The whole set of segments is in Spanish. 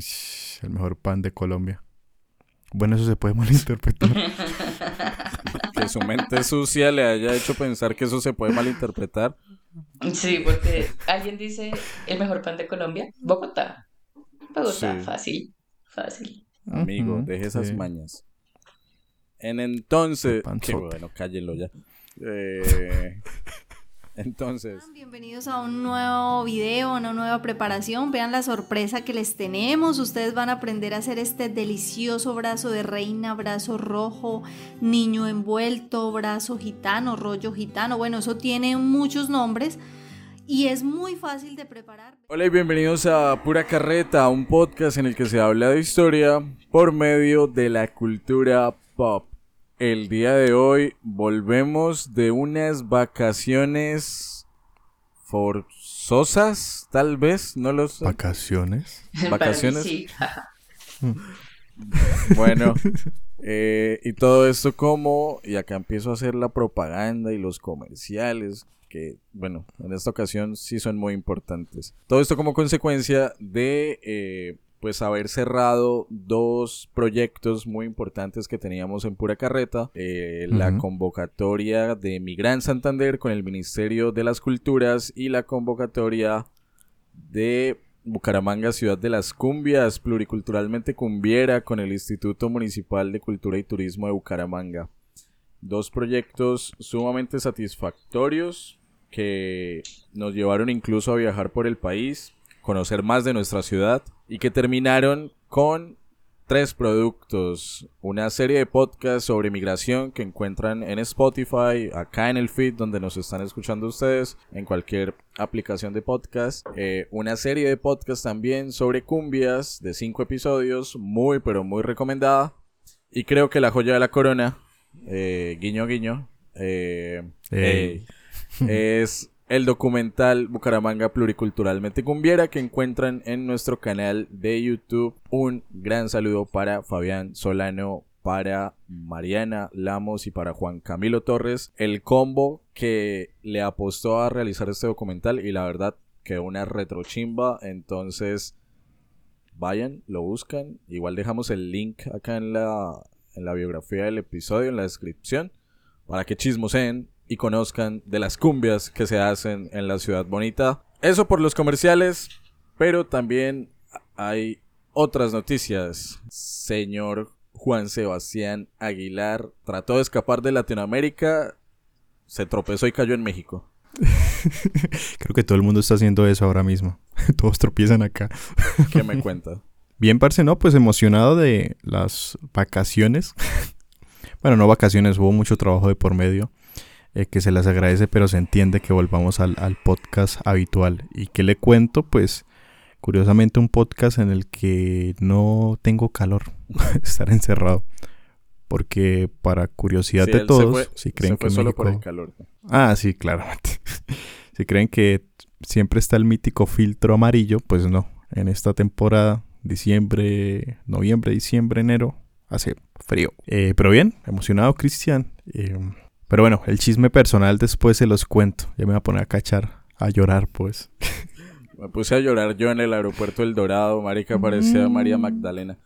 Ish, El mejor pan de Colombia. Bueno, eso se puede malinterpretar. Que su mente sucia le haya hecho pensar que eso se puede malinterpretar. Sí, porque alguien dice el mejor pan de Colombia, Bogotá. Bogotá, Sí. fácil, fácil. Amigo, deje esas sí. mañas. En entonces. Qué bueno, cállenlo ya. Eh, entonces. Bienvenidos a un nuevo video, una nueva preparación. Vean la sorpresa que les tenemos. Ustedes van a aprender a hacer este delicioso brazo de reina, brazo rojo, niño envuelto, brazo gitano, rollo gitano. Bueno, eso tiene muchos nombres y es muy fácil de preparar. Hola y bienvenidos a Pura Carreta, un podcast en el que se habla de historia por medio de la cultura pop. El día de hoy volvemos de unas vacaciones forzosas, tal vez, no lo sé. Vacaciones. Vacaciones. Sí. Bueno, eh, y todo esto como, y acá empiezo a hacer la propaganda y los comerciales, que bueno, en esta ocasión sí son muy importantes. Todo esto como consecuencia de, eh, pues, haber cerrado dos proyectos muy importantes que teníamos en Pura Carreta. eh, La convocatoria de Mi Gran Santander con el Ministerio de las Culturas y la convocatoria de Bucaramanga, Ciudad de las Cumbias, pluriculturalmente cumbiera con el Instituto Municipal de Cultura y Turismo de Bucaramanga. Dos proyectos sumamente satisfactorios que nos llevaron incluso a viajar por el país, conocer más de nuestra ciudad y que terminaron con tres productos, una serie de podcasts sobre migración que encuentran en Spotify, acá en el feed donde nos están escuchando ustedes, en cualquier aplicación de podcast, eh, una serie de podcasts también sobre cumbias de cinco episodios, muy pero muy recomendada, y creo que la joya de la corona, eh, guiño guiño, eh, eh, es el documental Bucaramanga Pluriculturalmente Cumbiera que encuentran en nuestro canal de YouTube. Un gran saludo para Fabián Solano, para Mariana Lamos y para Juan Camilo Torres. El combo que le apostó a realizar este documental y la verdad quedó una retrochimba. Entonces vayan, lo buscan. Igual dejamos el link acá en la, en la biografía del episodio, en la descripción, para que chismoseen y conozcan de las cumbias que se hacen en la ciudad bonita. Eso por los comerciales, pero también hay otras noticias. Señor Juan Sebastián Aguilar trató de escapar de Latinoamérica, se tropezó y cayó en México. Creo que todo el mundo está haciendo eso ahora mismo. Todos tropiezan acá. ¿Qué me cuenta? Bien, parce, no, pues emocionado de las vacaciones. bueno, no vacaciones, hubo mucho trabajo de por medio. Eh, que se las agradece, pero se entiende que volvamos al, al podcast habitual. ¿Y qué le cuento? Pues, curiosamente, un podcast en el que no tengo calor. Estar encerrado. Porque, para curiosidad Sí, de todos, fue- si creen que solo México... por el calor. Ah, sí, claramente. si creen que siempre está el mítico filtro amarillo, pues no. En esta temporada, diciembre, noviembre, diciembre, enero, hace frío. Eh, pero bien, emocionado, Cristian. Eh, pero bueno, el chisme personal después se los cuento. Ya me voy a poner a cachar, a llorar, pues. Me puse a llorar yo en el aeropuerto El Dorado, marica, parecía María Magdalena.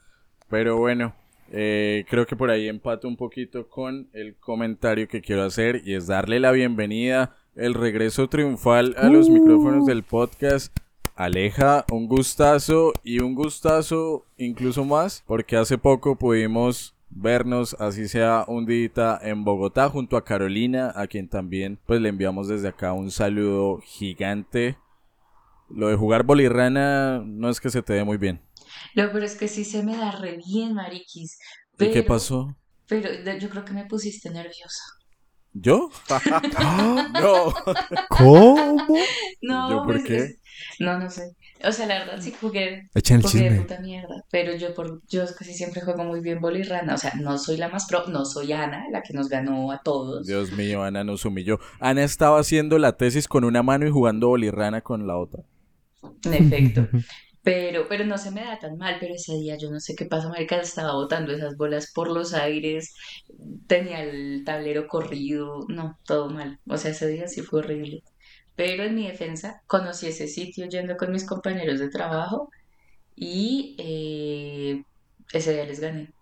Pero bueno, eh, creo que por ahí empato un poquito con el comentario que quiero hacer y es darle la bienvenida, el regreso triunfal a los Uh. micrófonos del podcast. Aleja, un gustazo y un gustazo incluso más, porque hace poco pudimos vernos, así sea un día en Bogotá junto a Carolina, a quien también pues le enviamos desde acá un saludo gigante. Lo de jugar bolirrana no es que se te dé muy bien. Lo pero es que sí se me da re bien, mariquis. ¿Y qué Pero- pasó? Pero yo creo que me pusiste nerviosa. ¿Yo? no. ¿Cómo? No, ¿Yo por pues, qué? es- No, no sé. O sea, la verdad sí jugué, Echen el jugué de puta mierda. Pero yo por yo casi siempre juego muy bien bolirrana. O sea, no soy la más pro, no soy Ana, la que nos ganó a todos. Dios mío, Ana nos humilló. Ana estaba haciendo la tesis con una mano y jugando bolirrana con la otra. En efecto. Pero, pero no se me da tan mal, pero ese día yo no sé qué pasa, marica, estaba botando esas bolas por los aires, tenía el tablero corrido, no, todo mal. O sea, ese día sí fue horrible. Pero en mi defensa, conocí ese sitio yendo con mis compañeros de trabajo y eh, ese día les gané.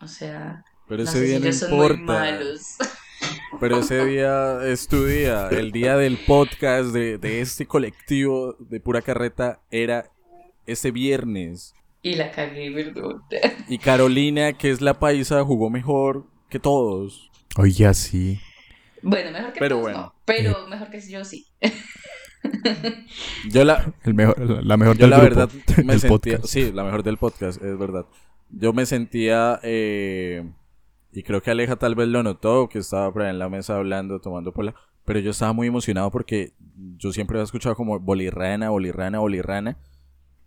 O sea, Pero no ese sé día si no ellos son muy malos. Pero ese día es tu día. El día del podcast de, de este colectivo de pura carreta era ese viernes. Y la cagué, perdón. Y Carolina, que es la paisa, jugó mejor que todos. Oye, así. Bueno, mejor que Pero todos, bueno. no, pero mejor que yo sí. Yo la, El mejor, la mejor yo del la grupo, verdad me del sentía... podcast. Sí, la mejor del podcast, es verdad. Yo me sentía... eh, y creo que Aleja tal vez lo notó, que estaba por ahí en la mesa hablando, tomando pola. Pero yo estaba muy emocionado porque yo siempre había escuchado como bolirrana, bolirrana, bolirrana.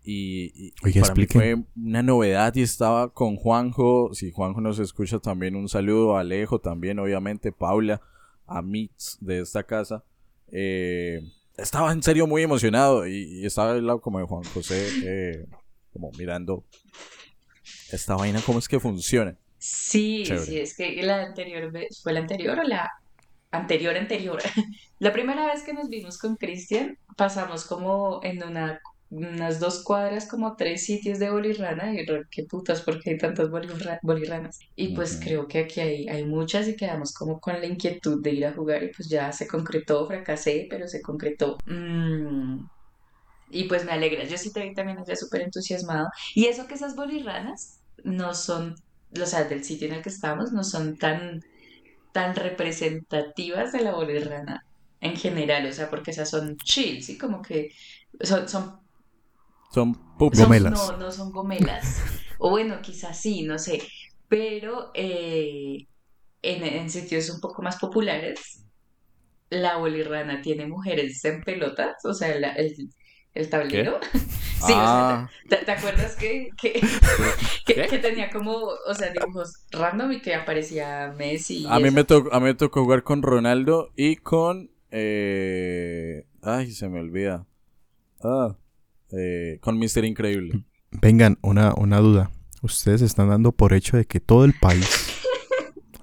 Y, y Oiga, para mí explique. fue una novedad y estaba con Juanjo. Si Juanjo nos escucha también un saludo, a Alejo también, obviamente, Paula, a Mitz de esta casa. Eh, estaba en serio muy emocionado y, y estaba al lado como de Juan José, eh, como mirando esta vaina, cómo es que funciona. Sí, Chévere. sí, es que la anterior vez, ¿fue la anterior o la anterior anterior? La primera vez que nos vimos con Cristian, pasamos como en una, unas dos cuadras, como tres sitios de bolirrana, y qué putas, porque hay tantas bolirra- bolirranas. Y pues creo que aquí hay, hay muchas y quedamos como con la inquietud de ir a jugar, y pues ya se concretó, fracasé, pero se concretó. Mm, Y pues me alegra, yo sí te vi también allá súper entusiasmado. Y eso que esas bolirranas no son, o sea, del sitio en el que estamos, no son tan, tan representativas de la bolirrana en general, o sea, porque esas son chill, ¿sí? Como que son, son, Son Gomelas. no, no son gomelas. O bueno, quizás sí, no sé. Pero eh, en, en sitios un poco más populares, la bolirrana tiene mujeres en pelotas, o sea, la- el, el tablero. Sí, o sea, Ah, ¿Te, te acuerdas que, que, que, tenía como, o sea, dibujos random y que aparecía Messi y a, mí me tocó, a mí me tocó jugar con Ronaldo y con... eh, ay, se me olvida. Ah, eh, con Mister Increíble. Vengan, una, una duda. Ustedes están dando por hecho de que todo el país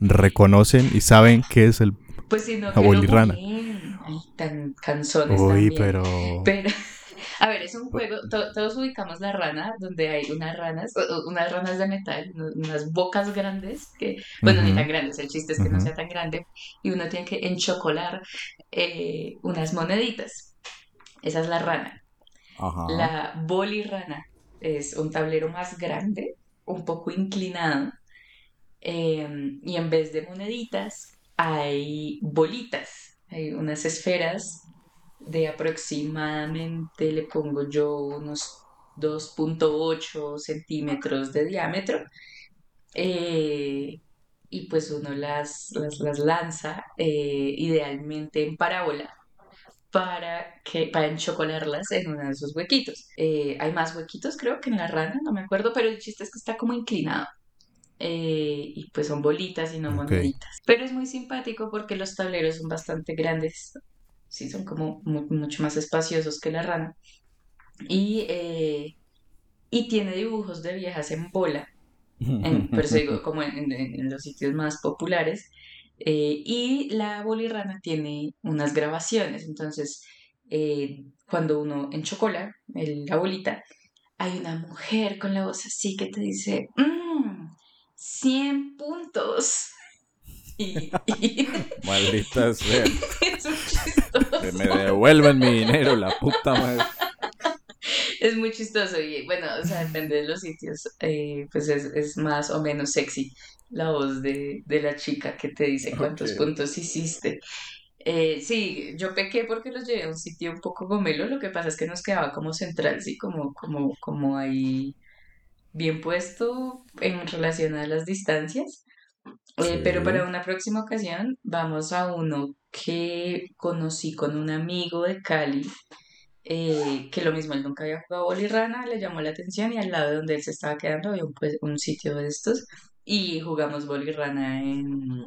reconocen y saben qué es el... Pues si no, La que lo bolirrana. googleen. Ay, tan canzones Uy, también. pero... Pero, a ver, es un juego, to- todos ubicamos la rana, donde hay unas ranas, unas ranas de metal, unas bocas grandes, que, bueno, ni tan grandes, el chiste es que no sea tan grande, y uno tiene que enchocolar eh, unas moneditas. Esa es la rana. La bolirrana es un tablero más grande, un poco inclinado, eh, y en vez de moneditas hay bolitas, hay unas esferas de aproximadamente, le pongo yo, unos 2.8 centímetros de diámetro. eh, y pues uno las, las, las lanza eh, idealmente en parábola para que para enchocolarlas en uno de esos huequitos. Eh, hay más huequitos creo que en la rana, no me acuerdo, pero el chiste es que está como inclinado. Eh, y pues son bolitas y no moneditas. Pero es muy simpático porque los tableros son bastante grandes. Sí, son como mu- mucho más espaciosos que la rana. Y, eh, y tiene dibujos de viejas en bola en, por eso digo, como en, en- en los sitios más populares. Eh, y la bolirrana tiene unas grabaciones, entonces eh, cuando uno enchocola el- la bolita, hay una mujer con la voz así que te dice, "Mm, 100 puntos. Y, y Maldita sea. es muy chistoso. Que me devuelvan mi dinero, la puta madre. Es muy chistoso y bueno, o sea, depende de los sitios, eh, pues es, es más o menos sexy la voz de, de la chica que te dice cuántos Ok. puntos hiciste. Eh, sí, yo pequé porque los llevé a un sitio un poco gomelo, lo que pasa es que nos quedaba como central, sí, como, como, como ahí bien puesto en relación a las distancias. Eh, Sí. pero para una próxima ocasión vamos a uno que conocí con un amigo de Cali, eh, que lo mismo, él nunca había jugado bolirrana, le llamó la atención y al lado de donde él se estaba quedando había un, pues, un sitio de estos y jugamos bolirrana en,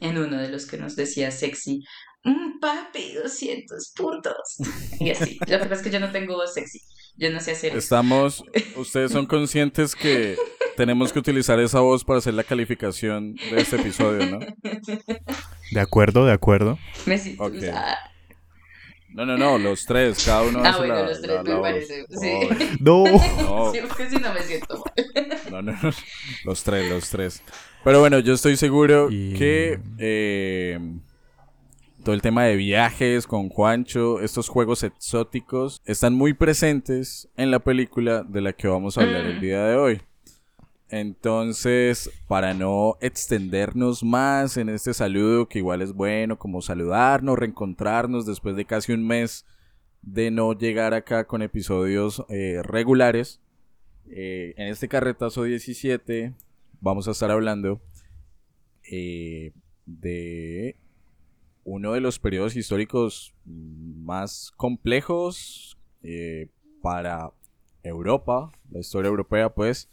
en uno de los que nos decía sexy, "Mm, papi, 200 puntos. Y así, lo que pasa es que yo no tengo voz sexy, yo no sé hacer eso. Estamos, ustedes son conscientes que tenemos que utilizar esa voz para hacer la calificación de este episodio, ¿no? De acuerdo, de acuerdo. Me siento usada. No, no, no, los tres, cada uno Ah, hace bueno, la- los tres la- me la voz. parece, sí. Oh, No. no, Sí, porque si no me siento mal. no, no, no, los tres, los tres. Pero bueno, yo estoy seguro Y- que eh, todo el tema de viajes con Juancho, estos juegos exóticos, están muy presentes en la película de la que vamos a hablar el Mm. día de hoy. Entonces, para no extendernos más en este saludo, que igual es bueno como saludarnos, reencontrarnos después de casi un mes de no llegar acá con episodios eh, regulares, eh, en este carretazo 17 vamos a estar hablando eh, de uno de los periodos históricos más complejos para Europa, la historia europea pues,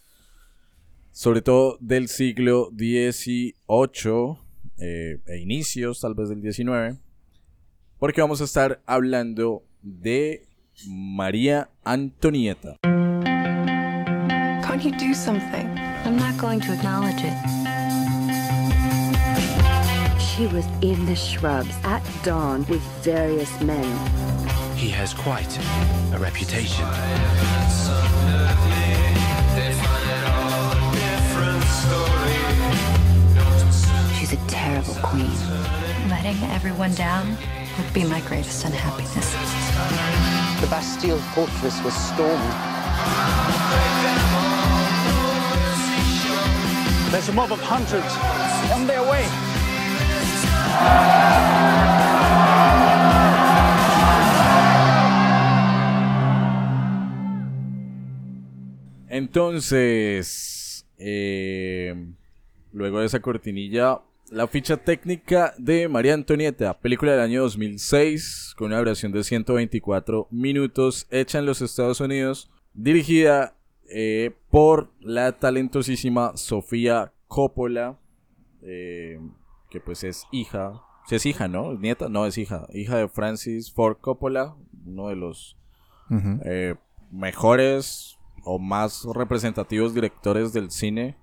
sobre todo del siglo XVIII eh, e inicios tal vez del XIX, porque vamos a estar hablando de María Antonieta. Can't you do something? I'm not going to acknowledge it. She was in the shrubs at dawn with various men. He has quite a reputation. She's a terrible queen. Letting everyone down would be my greatest unhappiness. The Bastille fortress was stormed. There's a mob of hundreds on their way. Entonces, eh, luego de esa cortinilla, la ficha técnica de María Antonieta, película del año 2006, con una duración de 124 minutos, hecha en los Estados Unidos, dirigida eh, por la talentosísima Sofía Coppola, eh, que pues es hija, si es hija, ¿no? Nieta, no es hija, hija de Francis Ford Coppola, uno de los eh, mejores o más representativos directores del cine.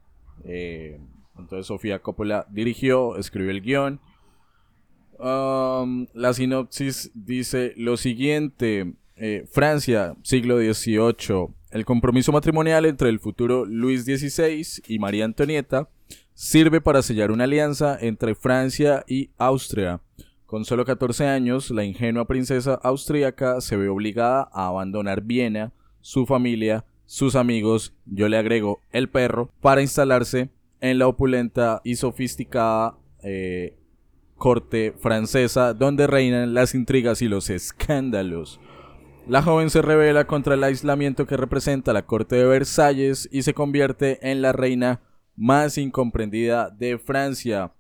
Eh, entonces Sofía Coppola dirigió, escribió el guion. La sinopsis dice lo siguiente. eh, Francia, siglo XVIII. El compromiso matrimonial entre el futuro Luis XVI y María Antonieta sirve para sellar una alianza entre Francia y Austria. Con solo 14 años, la ingenua princesa austríaca se ve obligada a abandonar Viena, su familia, sus amigos, yo le agrego el perro, para instalarse en la opulenta y sofisticada eh, corte francesa donde reinan las intrigas y los escándalos. La joven se revela contra el aislamiento que representa la corte de Versalles y se convierte en la reina más incomprendida de Francia.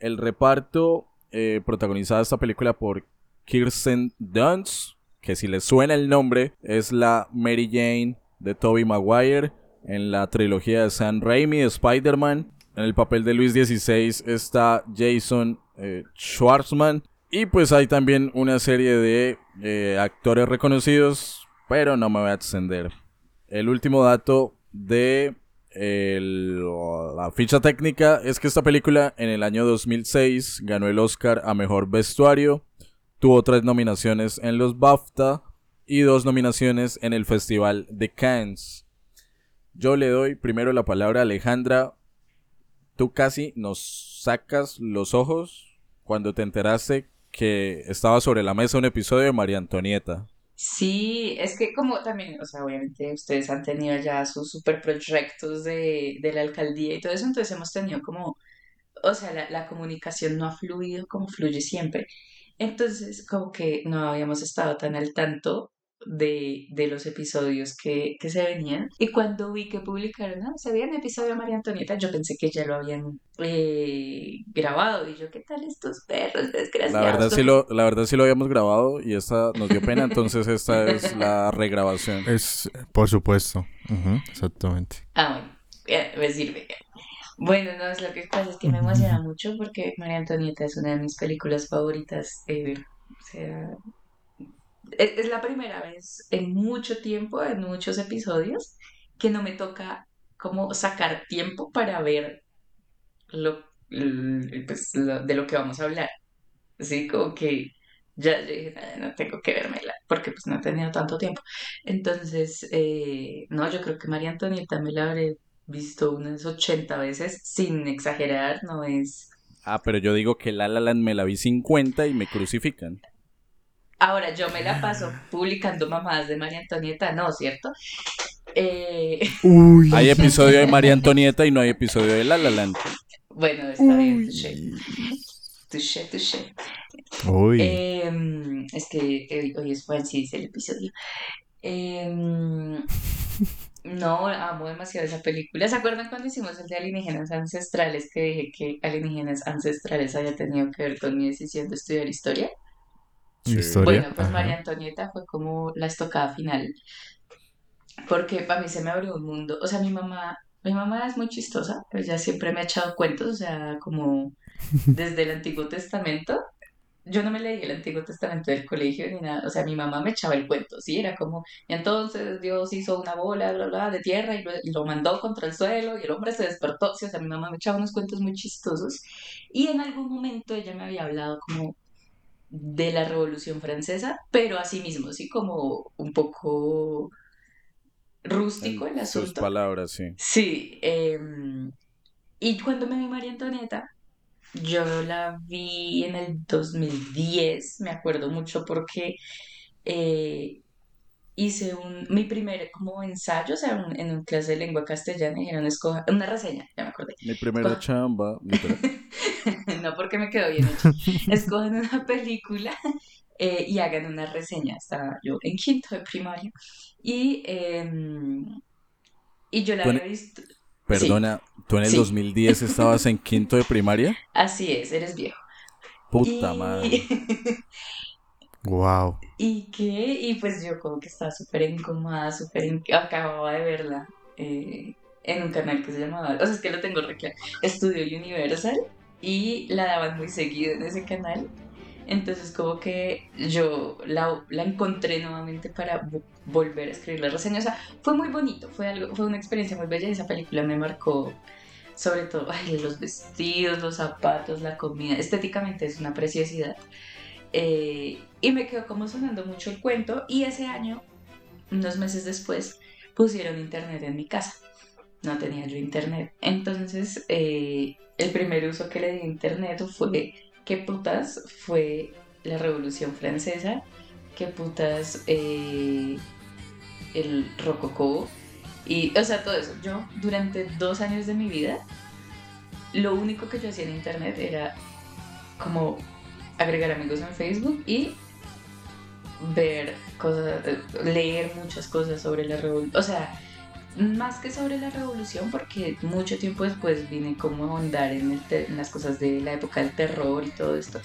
El reparto eh, protagonizada esta película por Kirsten Dunst, que si les suena el nombre es la Mary Jane de Tobey Maguire en la trilogía de Sam Raimi de Spider-Man. En el papel de Luis XVI está Jason eh, Schwartzman. Y pues hay también una serie de eh, actores reconocidos, pero no me voy a extender. El último dato de la ficha técnica es que esta película en el año 2006 ganó el Oscar a Mejor Vestuario, tuvo tres nominaciones en los BAFTA y dos nominaciones en el Festival de Cannes. Yo le doy primero la palabra a Alejandra. Tú casi nos sacas los ojos cuando te enteraste que estaba sobre la mesa un episodio de María Antonieta. Sí, es que como también, o sea, obviamente ustedes han tenido ya sus super proyectos de, de la alcaldía y todo eso, entonces hemos tenido como, o sea, la, la comunicación no ha fluido como fluye siempre. Entonces, como que no habíamos estado tan al tanto de, de los episodios que, que se venían. Y cuando vi que publicaron, ah, se había un episodio de María Antonieta, yo pensé que ya lo habían eh, grabado. Y yo, ¿qué tal estos perros desgraciados? La verdad, sí lo, la verdad sí lo habíamos grabado y esta nos dio pena, entonces esta es la regrabación. Es, por supuesto. Exactamente. Ah, bueno, eh, me sirve. Bueno, no, es lo que pasa es que me emociona mucho porque María Antonieta es una de mis películas favoritas ever. O sea, es, es la primera vez en mucho tiempo, en muchos episodios, que no me toca como sacar tiempo para ver lo, pues, de lo que vamos a hablar. Así como que ya dije, "Nada, no tengo que vermela, porque pues no he tenido tanto tiempo. Entonces, eh, no, yo creo que María Antonieta me la habré visto unas 80 veces, sin exagerar, no es... Ah, pero yo digo que La La Land me la vi 50 y me crucifican. Ahora, yo me la paso publicando mamadas de María Antonieta, no, ¿cierto? Eh, Uy. Hay episodio de María Antonieta y no hay episodio de La La Land. bueno, está bien, touché. Touché, touché. Uy. Em, es que hoy, hoy es Francis el episodio. Em, no, amo demasiado esa película. ¿Se acuerdan cuando hicimos el de alienígenas ancestrales que dije que alienígenas ancestrales había tenido que ver con mi decisión de estudiar historia? Sí. Historia. Bueno, pues Ajá. María Antonieta fue como la estocada final. Porque para mí se me abrió un mundo. O sea, mi mamá, mi mamá es muy chistosa, pero ella siempre me ha echado cuentos, o sea, como desde el Antiguo Testamento. Yo no me leí el Antiguo Testamento del colegio ni nada. O sea, mi mamá me echaba el cuento, ¿sí? Era como, y entonces Dios hizo una bola, bla, bla, de tierra y lo, y lo mandó contra el suelo y el hombre se despertó. Sí, o sea, mi mamá me echaba unos cuentos muy chistosos. Y en algún momento ella me había hablado como de la Revolución Francesa, pero así mismo, sí, como un poco rústico el sus asunto. palabras, sí. Sí, em, y cuando me vi María Antonieta, yo la vi en el 2010, me acuerdo mucho porque eh, hice un, mi primer como ensayo, o sea, un- en una clase de lengua castellana, dijeron, escoja, una reseña, ya me acordé. Mi primera chamba. no porque me quedó bien hecho. Escogen una película eh, y hagan una reseña. Estaba yo en quinto de primaria y, em, y yo la había visto. Perdona, ¿tú en el Sí. 2010 estabas en quinto de primaria? Así es, eres viejo. Puta y... madre. Wow. ¿Y qué? Y pues yo como que estaba súper incómoda, súper... Acababa de verla eh, en un canal que se llamaba... O sea, es que lo tengo re. Estudio Universal y la daban muy seguido en ese canal. Entonces como que yo la, la encontré nuevamente para vo- volver a escribir la reseña. O sea, fue muy bonito, fue, algo, fue una experiencia muy bella y esa película me marcó sobre todo ay, los vestidos, los zapatos, la comida. Estéticamente es una preciosidad. Eh, y me quedó como sonando mucho el cuento y ese año, unos meses después, pusieron internet en mi casa. No tenía yo internet. Entonces, eh, el primer uso que le di a internet fue qué putas fue la Revolución Francesa, qué putas eh, el rococó y, o sea, todo eso. Yo durante dos años de mi vida, lo único que yo hacía en internet era como agregar amigos en Facebook y ver cosas, leer muchas cosas sobre la revolución. O sea, más que sobre la revolución, porque mucho tiempo después vine como a ahondar en, en las cosas de la época del terror y todo esto.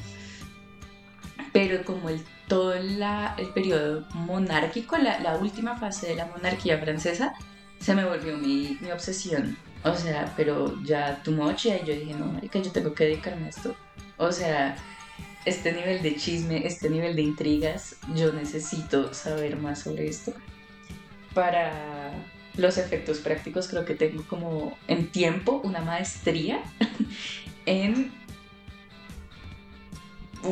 Pero como el, todo la- el periodo monárquico, la, la última fase de la monarquía francesa, se me volvió mi, mi obsesión. O sea, pero ya tu moche y yo dije, no, marica, yo tengo que dedicarme a esto. O sea, este nivel de chisme, este nivel de intrigas, yo necesito saber más sobre esto. Para los efectos prácticos creo que tengo como en tiempo una maestría en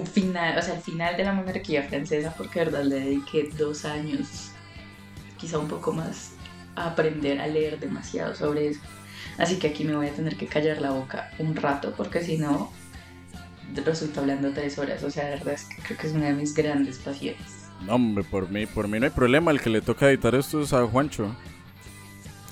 final, o sea, el final de la monarquía francesa, porque de verdad le dediqué dos años, quizá un poco más, a aprender a leer demasiado sobre eso. Así que aquí me voy a tener que callar la boca un rato, porque si no, resulta hablando tres horas. O sea, de verdad es que creo que es una de mis grandes pasiones. No, hombre, por mí, por mí no hay problema. El que le toca editar esto es a Juancho.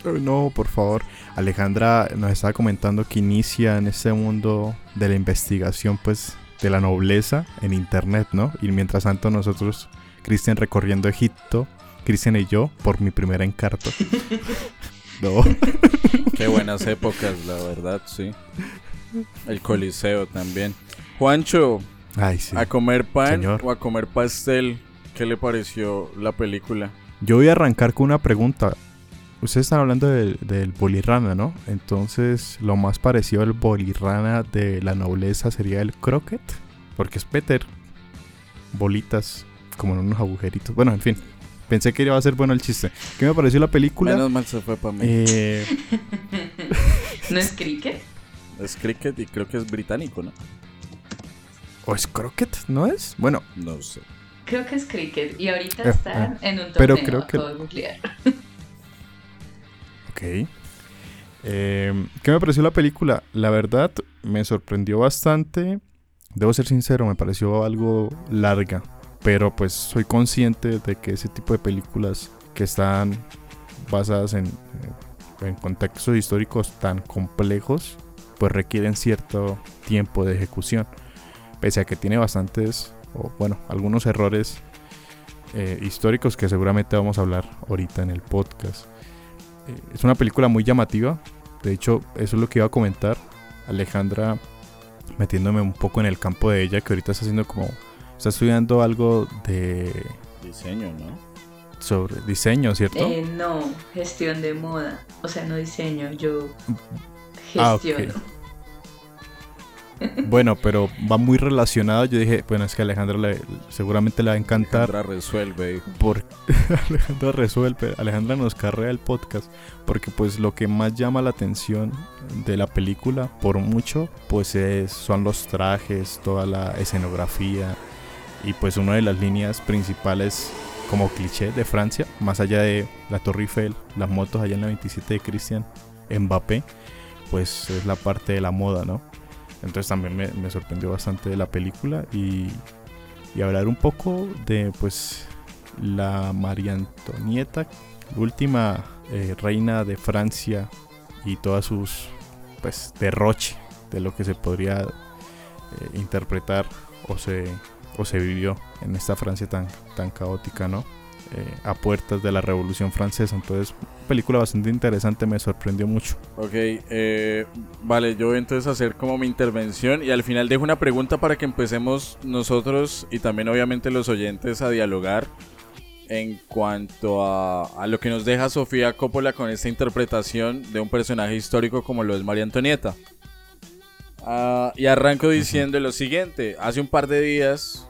Ay, No, por favor. Alejandra nos estaba comentando que inicia en este mundo de la investigación, pues, de la nobleza en internet, ¿no? Y mientras tanto nosotros, Cristian recorriendo Egipto, Cristian y yo, por mi primer encarto. no. Qué buenas épocas, la verdad, sí. El Coliseo también. Juancho, Ay, sí. ¿a comer pan Señor. o a comer pastel? ¿Qué le pareció la película? Yo voy a arrancar con una pregunta. Ustedes están hablando del, del bolirrana, ¿no? Entonces, lo más parecido al bolirrana de la nobleza sería el croquet. Porque es Peter. Bolitas, como en unos agujeritos. Bueno, en fin. Pensé que iba a ser bueno el chiste. ¿Qué me pareció la película? Menos mal se fue para mí. Eh, ¿No es cricket? Es cricket y creo que es británico, ¿no? ¿O es Crockett? ¿No es? Bueno, No sé. Creo que es cricket y ahorita Eh, están eh, en un pero torneo. creo que- googlear. ok. Eh, ¿Qué me pareció la película? La verdad, me sorprendió bastante. Debo ser sincero, me pareció algo larga. Pero pues soy consciente de que ese tipo de películas que están basadas en, en contextos históricos tan complejos, pues requieren cierto tiempo de ejecución. Pese a que tiene bastantes, o bueno, algunos errores eh, históricos que seguramente vamos a hablar ahorita en el podcast. Eh, es una película muy llamativa. De hecho, eso es lo que iba a comentar. Alejandra, metiéndome un poco en el campo de ella, que ahorita está haciendo como. Está estudiando algo de. Diseño, ¿no? sobre diseño, ¿cierto? Eh, no, gestión de moda. O sea, no diseño, yo Ah, ok. Bueno, pero va muy relacionado. Yo dije, bueno, es que Alejandra le- seguramente le va a encantar. Alejandra resuelve. Por... Alejandra resuelve, Alejandra nos carrea el podcast, porque pues lo que más llama la atención de la película, por mucho, pues es, son los trajes, toda la escenografía y pues una de las líneas principales como cliché de Francia, más allá de la Torre Eiffel, las motos allá en la 27 de Christian Mbappé, pues es la parte de la moda, ¿no? Entonces también me, sorprendió bastante de la película y, y hablar un poco de pues la María Antonieta, última eh, reina de Francia y todas sus pues derroche de lo que se podría eh, interpretar o se o se vivió en esta Francia tan tan caótica, ¿no? Eh, a puertas de la Revolución Francesa. Entonces, película bastante interesante, me sorprendió mucho. Ok, eh, vale, yo voy entonces a hacer como mi intervención y al final dejo una pregunta para que empecemos nosotros y también obviamente los oyentes a dialogar en cuanto a, a lo que nos deja Sofía Coppola con esta interpretación de un personaje histórico como lo es María Antonieta. Ah, y arranco diciendo lo siguiente, hace un par de días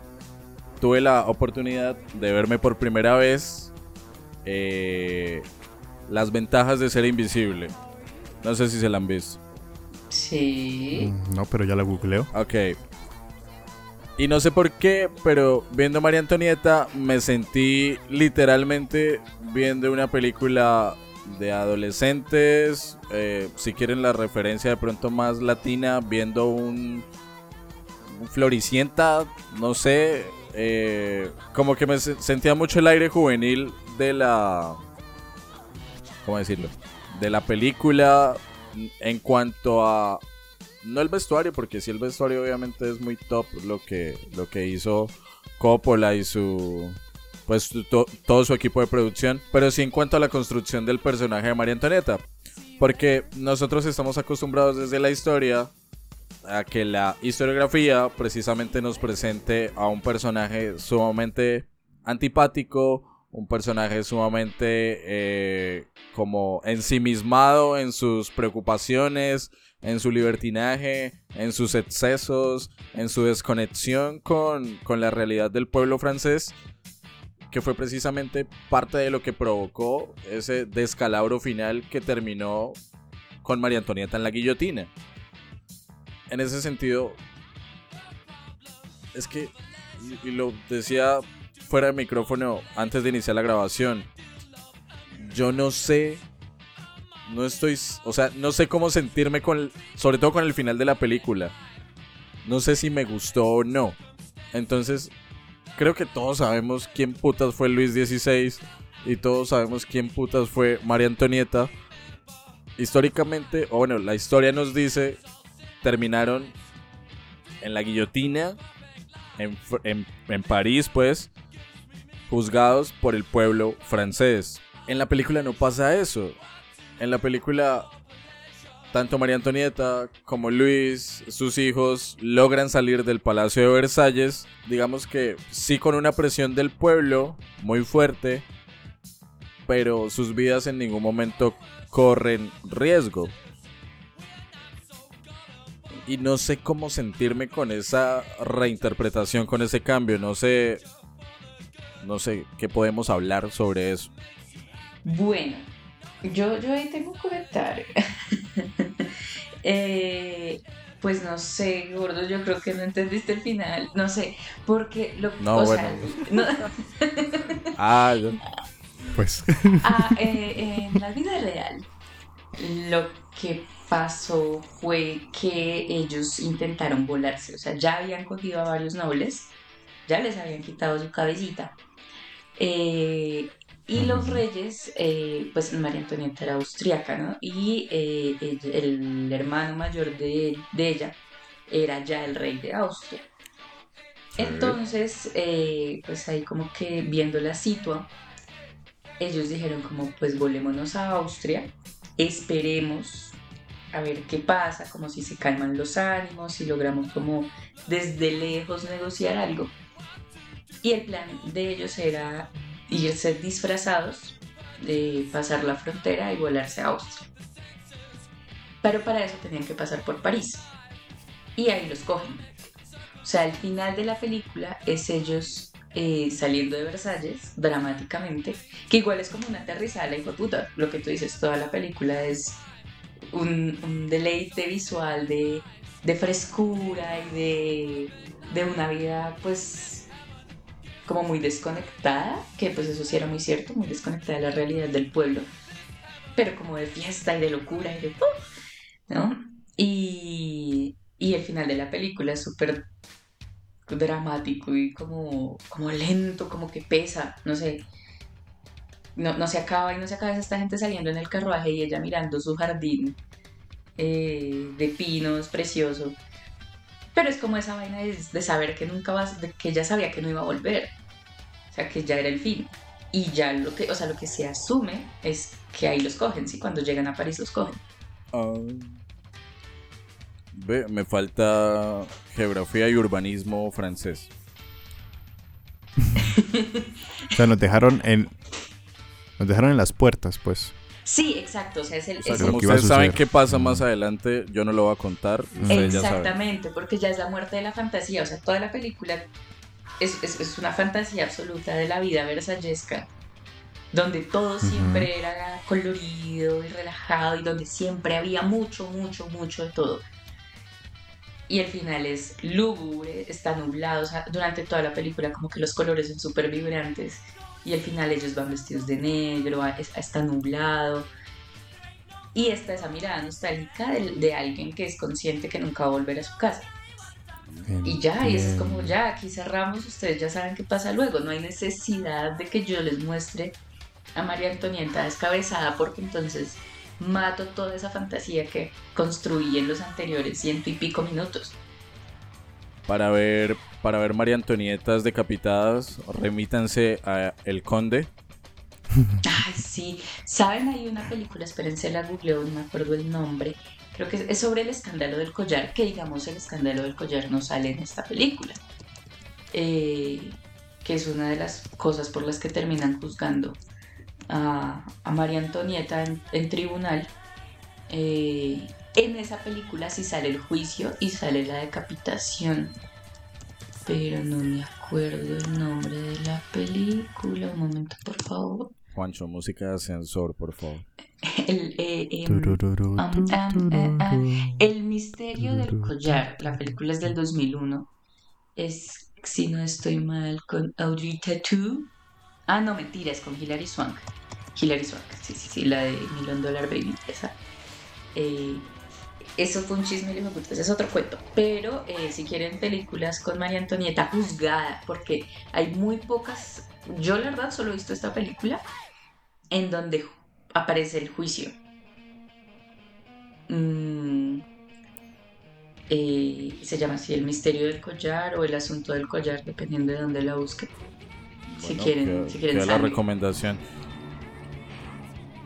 tuve la oportunidad de verme por primera vez eh, las ventajas de ser invisible. No sé si se la han visto. Sí. Mm, No, pero ya la googleo. Ok. Y no sé por qué, pero viendo María Antonieta me sentí literalmente viendo una película de adolescentes. eh, si quieren la referencia de pronto más latina, viendo un, un Floricienta, no sé. Eh, como que me se- sentía mucho el aire juvenil de la. ¿Cómo decirlo? De la película en cuanto a no el vestuario, porque sí el vestuario obviamente es muy top lo que, lo que hizo Coppola y su pues to- todo su equipo de producción, pero sí en cuanto a la construcción del personaje de María Antonieta, porque nosotros estamos acostumbrados desde la historia a que la historiografía precisamente nos presente a un personaje sumamente antipático, un personaje sumamente eh, como ensimismado en sus preocupaciones, en su libertinaje, en sus excesos, en su desconexión con, con la realidad del pueblo francés, que fue precisamente parte de lo que provocó ese descalabro final que terminó con María Antonieta en la guillotina. En ese sentido, es que, y- lo decía fuera de micrófono antes de iniciar la grabación, yo no sé no estoy, o sea, no sé cómo sentirme con, sobre todo con el final de la película. No sé si me gustó o no. Entonces, creo que todos sabemos quién putas fue Luis XVI y todos sabemos quién putas fue María Antonieta. Históricamente, o bueno, la historia nos dice, terminaron en la guillotina, en, en París, pues, juzgados por el pueblo francés. En la película no pasa eso en la película tanto María Antonieta como Luis, sus hijos, logran salir del Palacio de Versalles, digamos que sí con una presión del pueblo muy fuerte, pero sus vidas en ningún momento corren riesgo. Y no sé cómo sentirme con esa reinterpretación, con ese cambio, no sé no sé qué podemos hablar sobre eso. Bueno, yo, yo ahí tengo un comentario. Eh, Pues no sé, gordo, yo creo que no entendiste el final. No sé, porque lo No, o bueno. sea, no- Ah, yo- Pues. Ah, eh, en la vida real, lo que pasó fue que ellos intentaron volarse. O sea, ya habían cogido a varios nobles, ya les habían quitado su cabecita. Eh, y los reyes, eh, pues María Antonieta era austriaca, ¿no? Y eh, el, el hermano mayor de, de ella era ya el rey de Austria. Entonces, pues ahí como que viendo la situa, ellos dijeron como pues volémonos a Austria, esperemos a ver qué pasa, como si se calman los ánimos, si logramos como desde lejos negociar algo. Y el plan de ellos era irse disfrazados, de pasar la frontera y volarse a Austria. Pero para eso tenían que pasar por París. Y ahí los cogen. O sea, el final de la película es ellos eh, saliendo de Versalles, dramáticamente, que igual es como una aterrizada, hijo de puta. Lo que tú dices, toda la película es un, deleite visual de, de frescura y de, de una vida, pues, como muy desconectada, que pues eso sí era muy cierto, muy desconectada de la realidad del pueblo, pero como de fiesta y de locura y de... ¿no? Y, y el final de la película es súper dramático y como, como lento, como que pesa, no sé. No, no se acaba y no se acaba es esta gente saliendo en el carruaje y ella mirando su jardín eh, de pinos precioso. Pero es como esa vaina de, de saber que nunca vas, de que ella sabía que no iba a volver. O sea, que ya era el fin. Y ya lo que, o sea, lo que se asume es que ahí los cogen, ¿sí? Cuando llegan a París los cogen. ah. Ve, me falta geografía y urbanismo francés. O sea, nos dejaron en. Nos dejaron en las puertas, pues. Sí, exacto. O sea, es el, O sea, es lo como ustedes saben qué pasa más adelante, yo no lo voy a contar. Ustedes ya saben. Exactamente, porque ya es la muerte de la fantasía, o sea, toda la película es, es- es una fantasía absoluta de la vida versallesca, donde todo siempre era colorido y relajado y donde siempre había mucho, mucho, mucho de todo. Y el final es lúgubre, está nublado, o sea, durante toda la película como que los colores son súper vibrantes y al final ellos van vestidos de negro, está nublado. Y está esa mirada nostálgica de, de alguien que es consciente que nunca va a volver a su casa. Y ya, y eso es como ya, aquí cerramos, ustedes ya saben qué pasa luego. No hay necesidad de que yo les muestre a María Antonieta descabezada porque entonces mato toda esa fantasía que construí en los anteriores ciento y pico minutos. Para ver, para ver María Antonietas decapitadas, remítanse a El Conde. Ay, sí. ¿Saben? Hay una película, espérense, la googleo, no me acuerdo el nombre. Creo que es sobre el escándalo del collar, que digamos el escándalo del collar no sale en esta película. Eh, que es una de las cosas por las que terminan juzgando a, María Antonieta en, en tribunal. Eh, en esa película sí sale el juicio y sale la decapitación. Pero no me acuerdo el nombre de la película. Un momento, por favor. Juancho, música de ascensor, por favor. El, eh, em, eh, ah. El misterio del collar. La película es del 2001. Es, si no estoy mal, con Audrey Tattoo. Ah, no, mentira, es con Hilary Swank. Hilary Swank, sí, sí, sí, la de Million Dollar Baby, esa. Eh, eso fue un chisme, le puta, ese es otro cuento. Pero eh, si quieren películas con María Antonieta juzgada, porque hay muy pocas. Yo, la verdad, solo he visto esta película en donde aparece el juicio. Mm, eh, se llama así El misterio del collar o El asunto del collar, dependiendo de dónde la busque. Si quieren, si quieren queda la recomendación.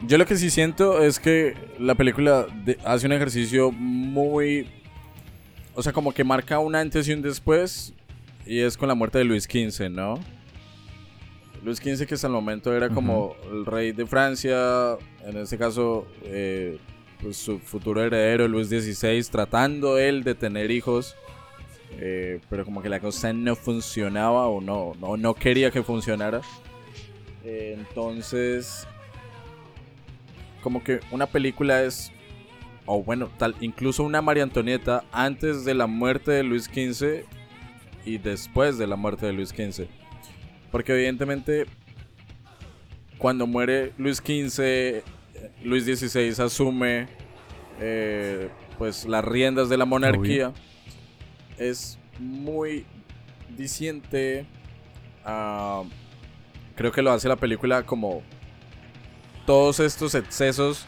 Yo lo que sí siento es que la película de- hace un ejercicio muy... O sea, como que marca un antes y un después. Y es con la muerte de Luis XV, ¿no? Luis XV que hasta el momento era como el rey de Francia. En este caso, eh, pues su futuro heredero, Luis XVI, tratando él de tener hijos. eh, pero como que la cosa no funcionaba o no, no, no quería que funcionara. Eh, entonces, como que una película es o bueno, tal, incluso una María Antonieta antes de la muerte de Luis XV y después de la muerte de Luis XV. Porque evidentemente cuando muere Luis XV, Luis XVI asume eh, pues las riendas de la monarquía. Es muy diciente. ah, creo que lo hace la película como todos estos excesos.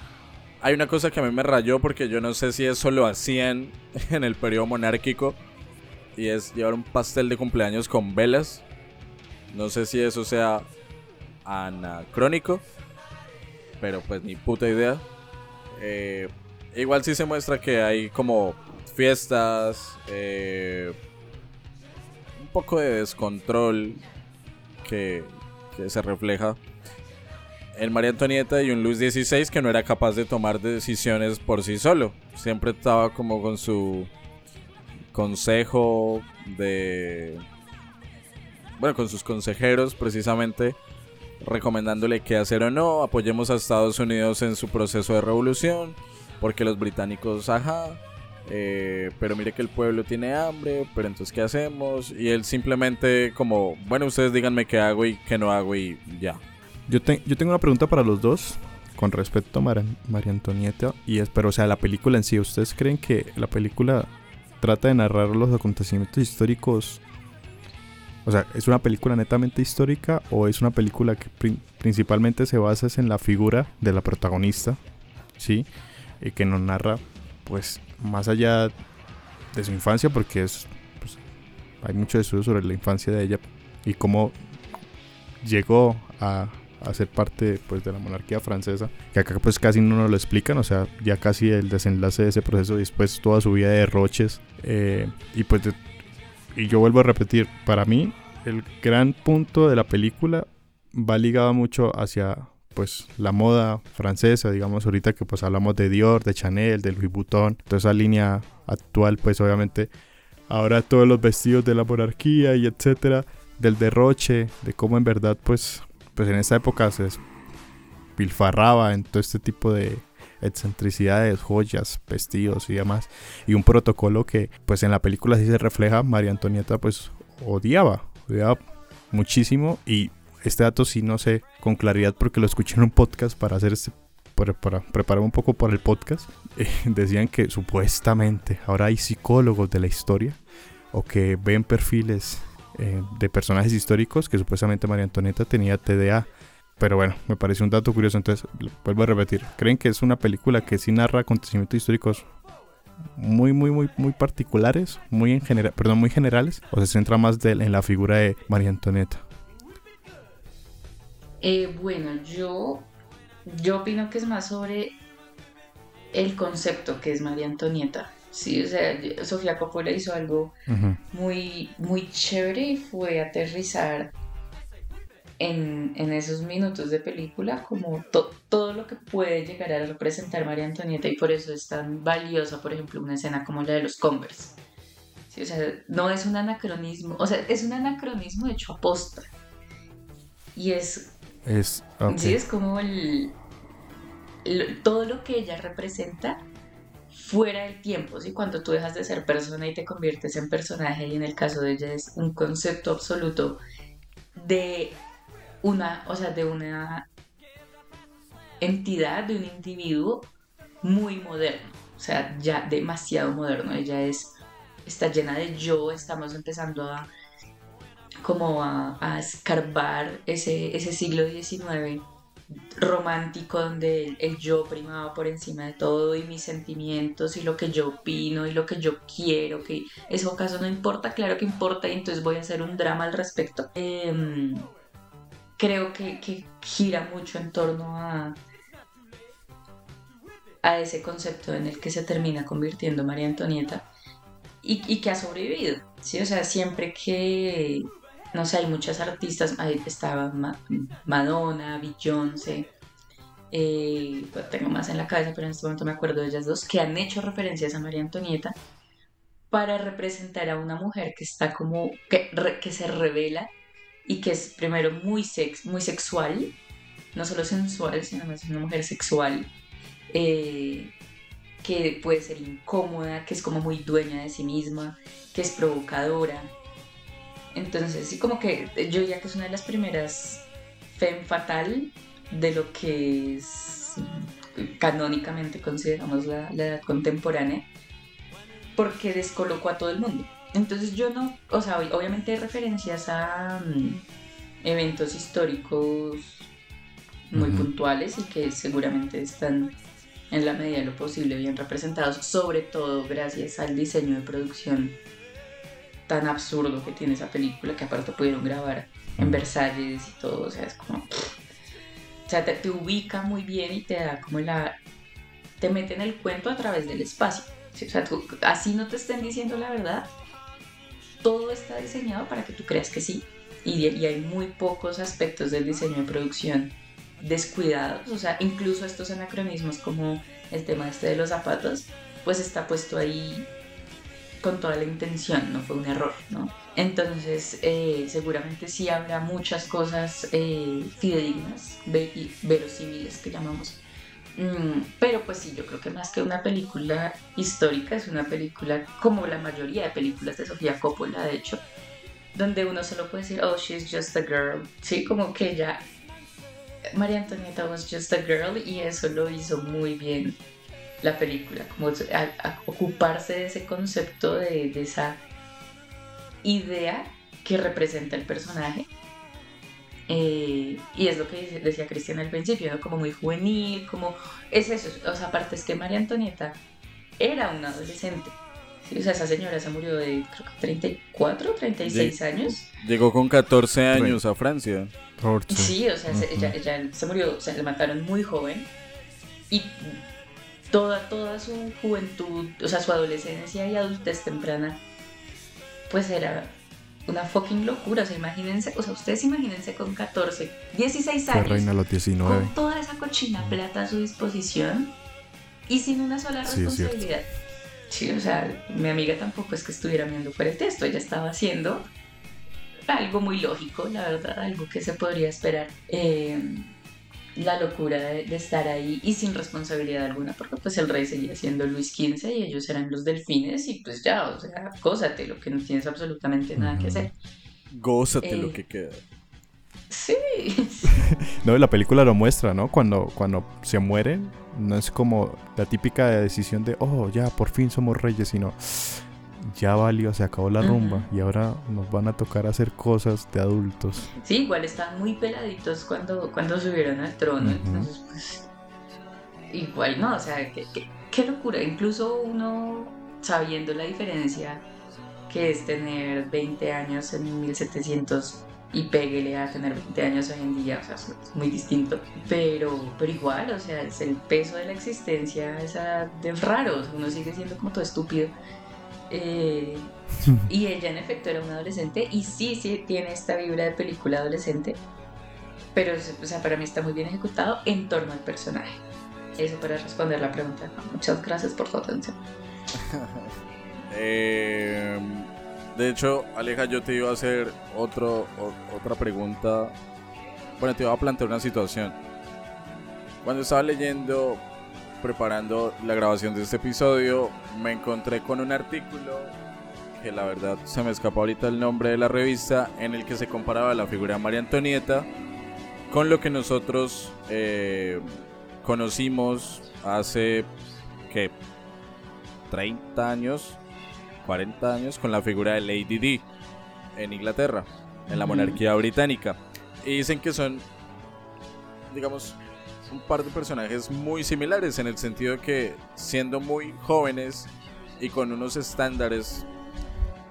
Hay una cosa que a mí me rayó porque yo no sé si eso lo hacían en el periodo monárquico. Y es llevar un pastel de cumpleaños con velas. No sé si eso sea anacrónico. Pero pues ni puta idea. Eh, igual sí se muestra que hay como fiestas. eh, un poco de descontrol que, que se refleja en María Antonieta y un Luis XVI que no era capaz de tomar decisiones por sí solo. Siempre estaba como con su consejo de... Bueno, con sus consejeros precisamente recomendándole qué hacer o no. Apoyemos a Estados Unidos en su proceso de revolución. Porque los británicos, ajá. eh, pero mire que el pueblo tiene hambre. Pero entonces, ¿qué hacemos? Y él simplemente como, bueno, ustedes díganme qué hago y qué no hago y ya. Yo, te- yo tengo una pregunta para los dos con respecto a Mar- María Antonieta. Y es, pero, o sea, la película en sí. ¿Ustedes creen que la película trata de narrar los acontecimientos históricos? O sea, ¿es una película netamente histórica o es una película que prin- principalmente se basa en la figura de la protagonista? ¿Sí? Y que nos narra, pues, más allá de su infancia, porque es. pues, hay mucho estudio sobre la infancia de ella y cómo llegó a, a ser parte pues, de la monarquía francesa, que acá pues casi no nos lo explican, o sea, ya casi el desenlace de ese proceso y después toda su vida de derroches. eh, y pues, de- y yo vuelvo a repetir, para mí el gran punto de la película va ligado mucho hacia pues la moda francesa, digamos ahorita que pues hablamos de Dior, de Chanel, de Louis Vuitton, toda esa línea actual pues obviamente ahora todos los vestidos de la monarquía y etcétera, del derroche, de cómo en verdad pues pues en esa época se pilfarraba en todo este tipo de excentricidades, joyas, vestidos y demás. Y un protocolo que pues en la película sí se refleja, María Antonieta pues odiaba, odiaba muchísimo y este dato sí no sé con claridad porque lo escuché en un podcast para hacer este para, para preparar un poco para el podcast eh, decían que supuestamente ahora hay psicólogos de la historia o que ven perfiles eh, de personajes históricos que supuestamente María Antonieta tenía TDA pero bueno, me parece un dato curioso, entonces vuelvo a repetir. ¿Creen que es una película que sí narra acontecimientos históricos muy, muy, muy, muy particulares, muy en general, perdón, muy generales, o se centra más en la figura de María Antonieta? Eh, bueno, yo, yo opino que es más sobre el concepto que es María Antonieta. Sí, o sea, Sofía Coppola hizo algo Ujú. muy, muy chévere y fue aterrizar en, en esos minutos de película como to- todo lo que puede llegar a representar María Antonieta y por eso es tan valiosa, por ejemplo, una escena como la de los Converse. Sí, o sea, no es un anacronismo, o sea, es un anacronismo hecho a posta. Y es Es, ok. Sí, es como el, lo- todo lo que ella representa fuera del tiempo, ¿sí? Cuando tú dejas de ser persona y te conviertes en personaje, y en el caso de ella es un concepto absoluto de una, o sea, de una entidad, de un individuo muy moderno, o sea, ya demasiado moderno. Ella es, está llena de yo, estamos empezando a como a, escarbar ese, ese siglo XIX romántico donde el, yo primaba por encima de todo y mis sentimientos y lo que yo opino y lo que yo quiero, que eso acaso no importa, claro que importa y entonces voy a hacer un drama al respecto. Em, creo que, que gira mucho en torno a, a ese concepto en el que se termina convirtiendo María Antonieta y, y que ha sobrevivido, ¿sí? O sea, siempre que, no sé, hay muchas artistas, ahí estaba Ma- Madonna, Beyoncé, eh, pues tengo más en la cabeza, pero en este momento me acuerdo de ellas dos, que han hecho referencias a María Antonieta para representar a una mujer que está como, que, que se revela y que es primero muy, sex, muy sexual, no solo sensual, sino más una mujer sexual, eh, que puede ser incómoda, que es como muy dueña de sí misma, que es provocadora. Entonces, sí, como que yo diría que es una de las primeras femme fatal de lo que es canónicamente consideramos la, la edad contemporánea, porque descolocó a todo el mundo. Entonces yo no, o sea, obviamente hay referencias a mm, eventos históricos muy puntuales y que seguramente están en la medida de lo posible bien representados, sobre todo gracias al diseño de producción tan absurdo que tiene esa película, que aparte pudieron grabar en. Versalles y todo, o sea, es como... O sea, te, te ubica muy bien y te da como la... te mete en el cuento a través del espacio. ¿sí? O sea, tú- así no te estén diciendo la verdad, todo está diseñado para que tú creas que sí. Y, y hay muy pocos aspectos del diseño de producción descuidados, o sea, incluso estos anacronismos como el tema este de los zapatos, pues está puesto ahí con toda la intención, no fue un error, ¿no? Entonces, eh, seguramente sí habrá muchas cosas eh, fidedignas, verosímiles que llamamos. Mm, pero pues sí, yo creo que más que una película histórica, es una película como la mayoría de películas de Sofía Coppola, de hecho, donde uno solo puede decir, oh, she's just a girl, sí, como que ella, María Antonieta was just a girl y eso lo hizo muy bien la película, como a- a ocuparse de ese concepto, de, de esa idea que representa el personaje. Eh, y es lo que decía Cristian al principio, ¿no? como muy juvenil, como es eso, o sea, aparte es que María Antonieta era una adolescente. ¿sí? O sea, esa señora se murió de creo que 34, 36 años. Llegó con 14 años a Francia. Sí. O sea, se- Ujú. ella, ella se murió, o sea, le mataron muy joven y toda, toda su juventud, o sea, su adolescencia y adultez temprana, pues era una fucking locura. O sea, imagínense, o sea, ustedes imagínense con 14, 16 Fue años, reina a los 19. con toda esa cochina plata a su disposición y sin una sola Sí, responsabilidad. Sí, o sea, mi amiga tampoco es que estuviera viendo fuera el texto, ella estaba haciendo algo muy lógico, la verdad, algo que se podría esperar. Eh, la locura de, de estar ahí y sin responsabilidad alguna, porque pues el rey seguía siendo Luis XV y ellos eran los delfines y pues ya, o sea, gózate, lo que no tienes absolutamente nada que hacer. Gózate Eh. lo que queda. Sí, No, la película lo muestra, ¿no? Cuando, cuando se mueren, no es como la típica decisión de, oh, ya, por fin somos reyes, sino ya valió, se acabó la rumba y ahora nos van a tocar hacer cosas de adultos. Sí, igual estaban muy peladitos cuando, cuando subieron al trono, Ujú. entonces pues igual no, o sea, qué, qué- qué locura, incluso uno sabiendo la diferencia que es tener 20 años en 1700 y péguele a tener 20 años hoy en día, o sea, es muy distinto, pero, pero igual, o sea, es el peso de la existencia, esa de raro, o sea, uno sigue siendo como todo estúpido. Eh, y ella en efecto era una adolescente y sí, sí tiene esta vibra de película adolescente, pero o sea, para mí está muy bien ejecutado en torno al personaje. Eso para responder la pregunta. Muchas gracias por su atención. Eh, de hecho, Aleja, yo te iba a hacer otro, o- otra pregunta. Bueno, te iba a plantear una situación. Cuando estaba leyendo, preparando la grabación de este episodio, me encontré con un artículo que la verdad se me escapa ahorita el nombre de la revista, en el que se comparaba la figura de María Antonieta con lo que nosotros eh, conocimos hace, ¿qué? 30 años, 40 años, con la figura de Lady Di en Inglaterra, en la monarquía británica. Y dicen que son, digamos, un par de personajes muy similares en el sentido que siendo muy jóvenes y con unos estándares,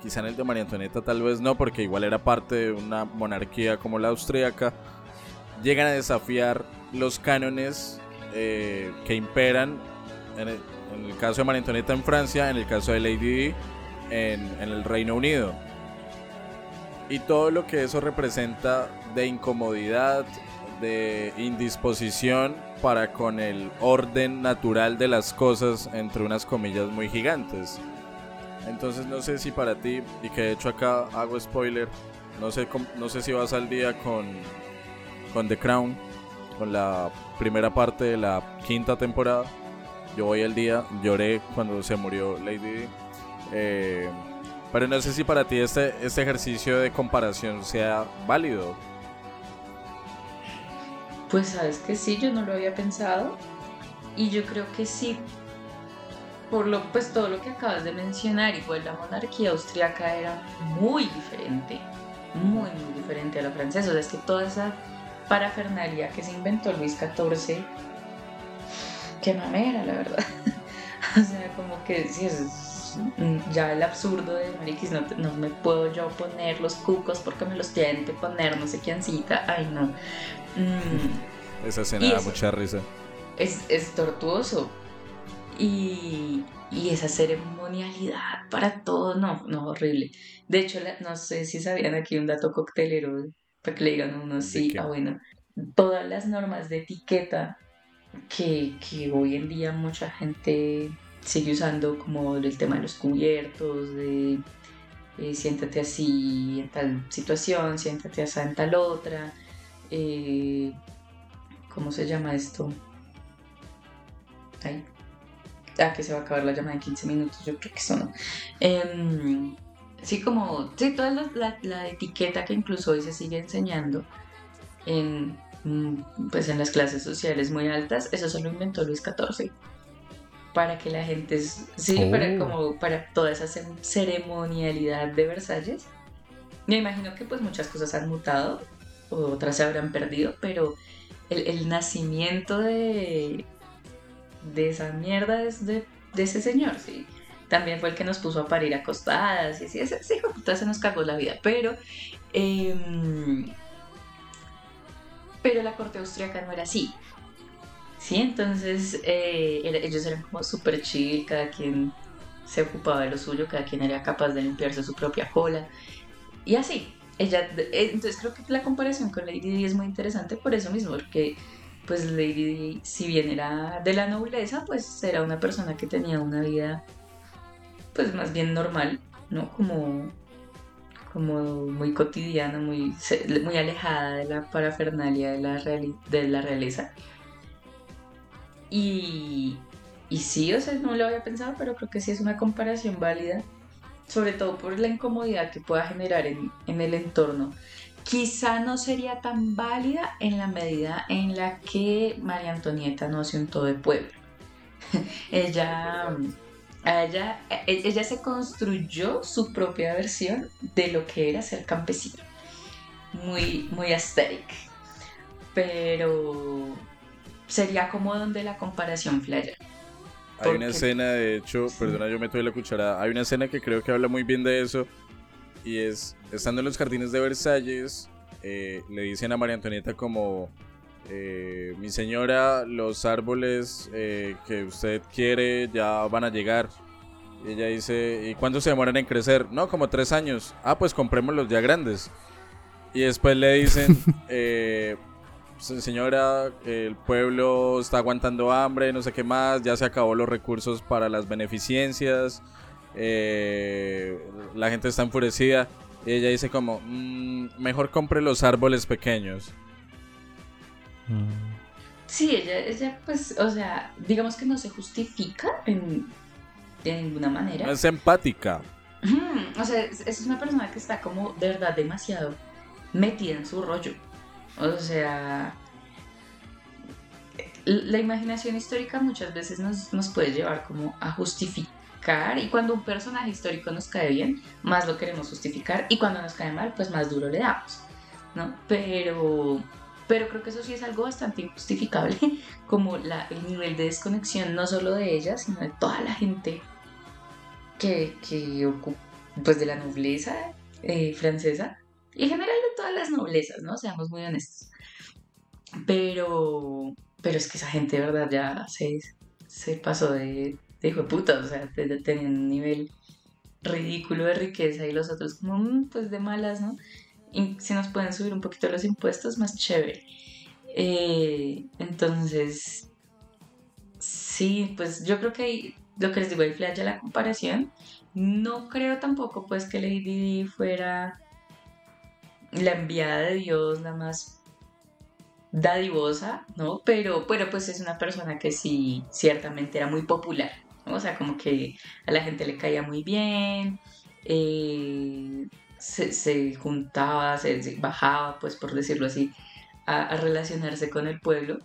quizá el de María Antonieta tal vez no, porque igual era parte de una monarquía como la austríaca, llegan a desafiar los cánones eh, que imperan en el, en el caso de María Antonieta en Francia, en el caso de Lady en el Reino Unido. Y todo lo que eso representa de incomodidad, de indisposición para con el orden natural de las cosas, entre unas comillas muy gigantes. Entonces no sé si para ti, y que de hecho acá hago spoiler, no sé, no sé si vas al día con, con The Crown, con la primera parte de la quinta temporada. Yo voy al día, lloré cuando se murió Lady. Eh, pero no sé si para ti este, este ejercicio de comparación sea válido. Pues sabes que sí, yo no lo había pensado. Y yo creo que sí, por lo, pues todo lo que acabas de mencionar, igual la monarquía austriaca era muy diferente, muy, muy diferente a la francesa. O sea, es que toda esa parafernalia que se inventó Luis XIV, qué mamera, la verdad. o sea, como que sí, es ya el absurdo de Mariquis, no, no me puedo yo poner los cucos porque me los tienen que poner no sé quiéncita, ay no. Mm, Esa escena da mucha risa. es, es tortuoso. Y, y esa ceremonialidad para todo, no, no, horrible. De hecho, la- no sé si sabían aquí un dato coctelero, para que le digan a uno, sí, ah, bueno, todas las normas de etiqueta que, que hoy en día mucha gente sigue usando, como el tema de los cubiertos, de eh, siéntate así en tal situación, siéntate así en tal otra, eh, ¿cómo se llama esto? Ay. Ah, que se va a acabar la llamada en 15 minutos, yo creo que eso no. Em, sí, como, sí, toda la, la- la etiqueta que incluso hoy se sigue enseñando en, mm, pues en las clases sociales muy altas, eso se lo inventó Luis XIV. Para que la gente, sí, para Oh. como, para toda esa ce- ceremonialidad de Versalles. Me imagino que pues muchas cosas han mutado, otras se habrán perdido, pero el, nacimiento de, de esa mierda es de, ese señor, sí. También fue el que nos puso a parir acostadas, y sí, ese, hijo puta se nos cagó la vida, pero... em, pero la corte austriaca no era así. Sí, entonces eh, ellos eran como súper chill, cada quien se ocupaba de lo suyo, cada quien era capaz de limpiarse su propia cola. Y así, ella, eh, entonces creo que la comparación con Lady Di es muy interesante por eso mismo, porque pues Lady Di, si bien era de la nobleza, pues era una persona que tenía una vida pues más bien normal, ¿no? Como, como muy cotidiana, muy, muy alejada de la parafernalia de la, reali- de la realeza. Y, y sí, o sea, no lo había pensado, pero creo que sí es una comparación válida, sobre todo por la incomodidad que pueda generar en, en el entorno. Quizá no sería tan válida en la medida en la que María Antonieta no se untó de pueblo. ella, a ella, e- ella se construyó su propia versión de lo que era ser campesino. Muy, muy aesthetic. Pero sería como donde la comparación Hay una escena, de hecho, perdona, yo meto ahí la cucharada. Hay una escena que creo que habla muy bien de eso. Y es, estando en los jardines de Versalles, eh, le dicen a María Antonieta como, eh, mi señora, los árboles eh, que usted quiere ya van a llegar. Y ella dice, ¿y cuándo se demoran en crecer? No, como tres años. Ah, pues comprémoslos ya grandes. Y después le dicen, eh, "Se- señora, el pueblo está aguantando hambre, no sé qué más, ya se acabó los recursos para las beneficencias, eh, la gente está enfurecida. Y ella dice como, "Mm, mejor compre los árboles pequeños. Sí, ella, ella, pues, o sea, digamos que no se justifica en, de ninguna manera. Es empática. O sea, es, es una persona que está como de verdad demasiado metida en su rollo. O sea, la imaginación histórica muchas veces nos, nos puede llevar como a justificar y cuando un personaje histórico nos cae bien, más lo queremos justificar y cuando nos cae mal, pues más duro le damos, ¿no? Pero, pero creo que eso sí es algo bastante injustificable, como la, el nivel de desconexión no solo de ella, sino de toda la gente que, que ocupa, pues de la nobleza eh, francesa y en general de todas las noblezas, ¿no? Seamos muy honestos. Pero, pero es que esa gente verdad ya se, se pasó de, de hijo de puta, o sea, tener un nivel ridículo de riqueza y los otros como, "Mm, pues de malas, ¿no? Y si nos pueden subir un poquito los impuestos, más chévere. Eh, entonces, sí, pues yo creo que lo que les digo, ahí flaya la comparación. No creo tampoco pues que Lady Di fuera la enviada de Dios, la más dadivosa, ¿no? Pero, pues es una persona que sí, ciertamente era muy popular, ¿no? O sea, como que a la gente le caía muy bien, eh, se, juntaba, se, bajaba, pues por decirlo así, a, a, relacionarse con el pueblo.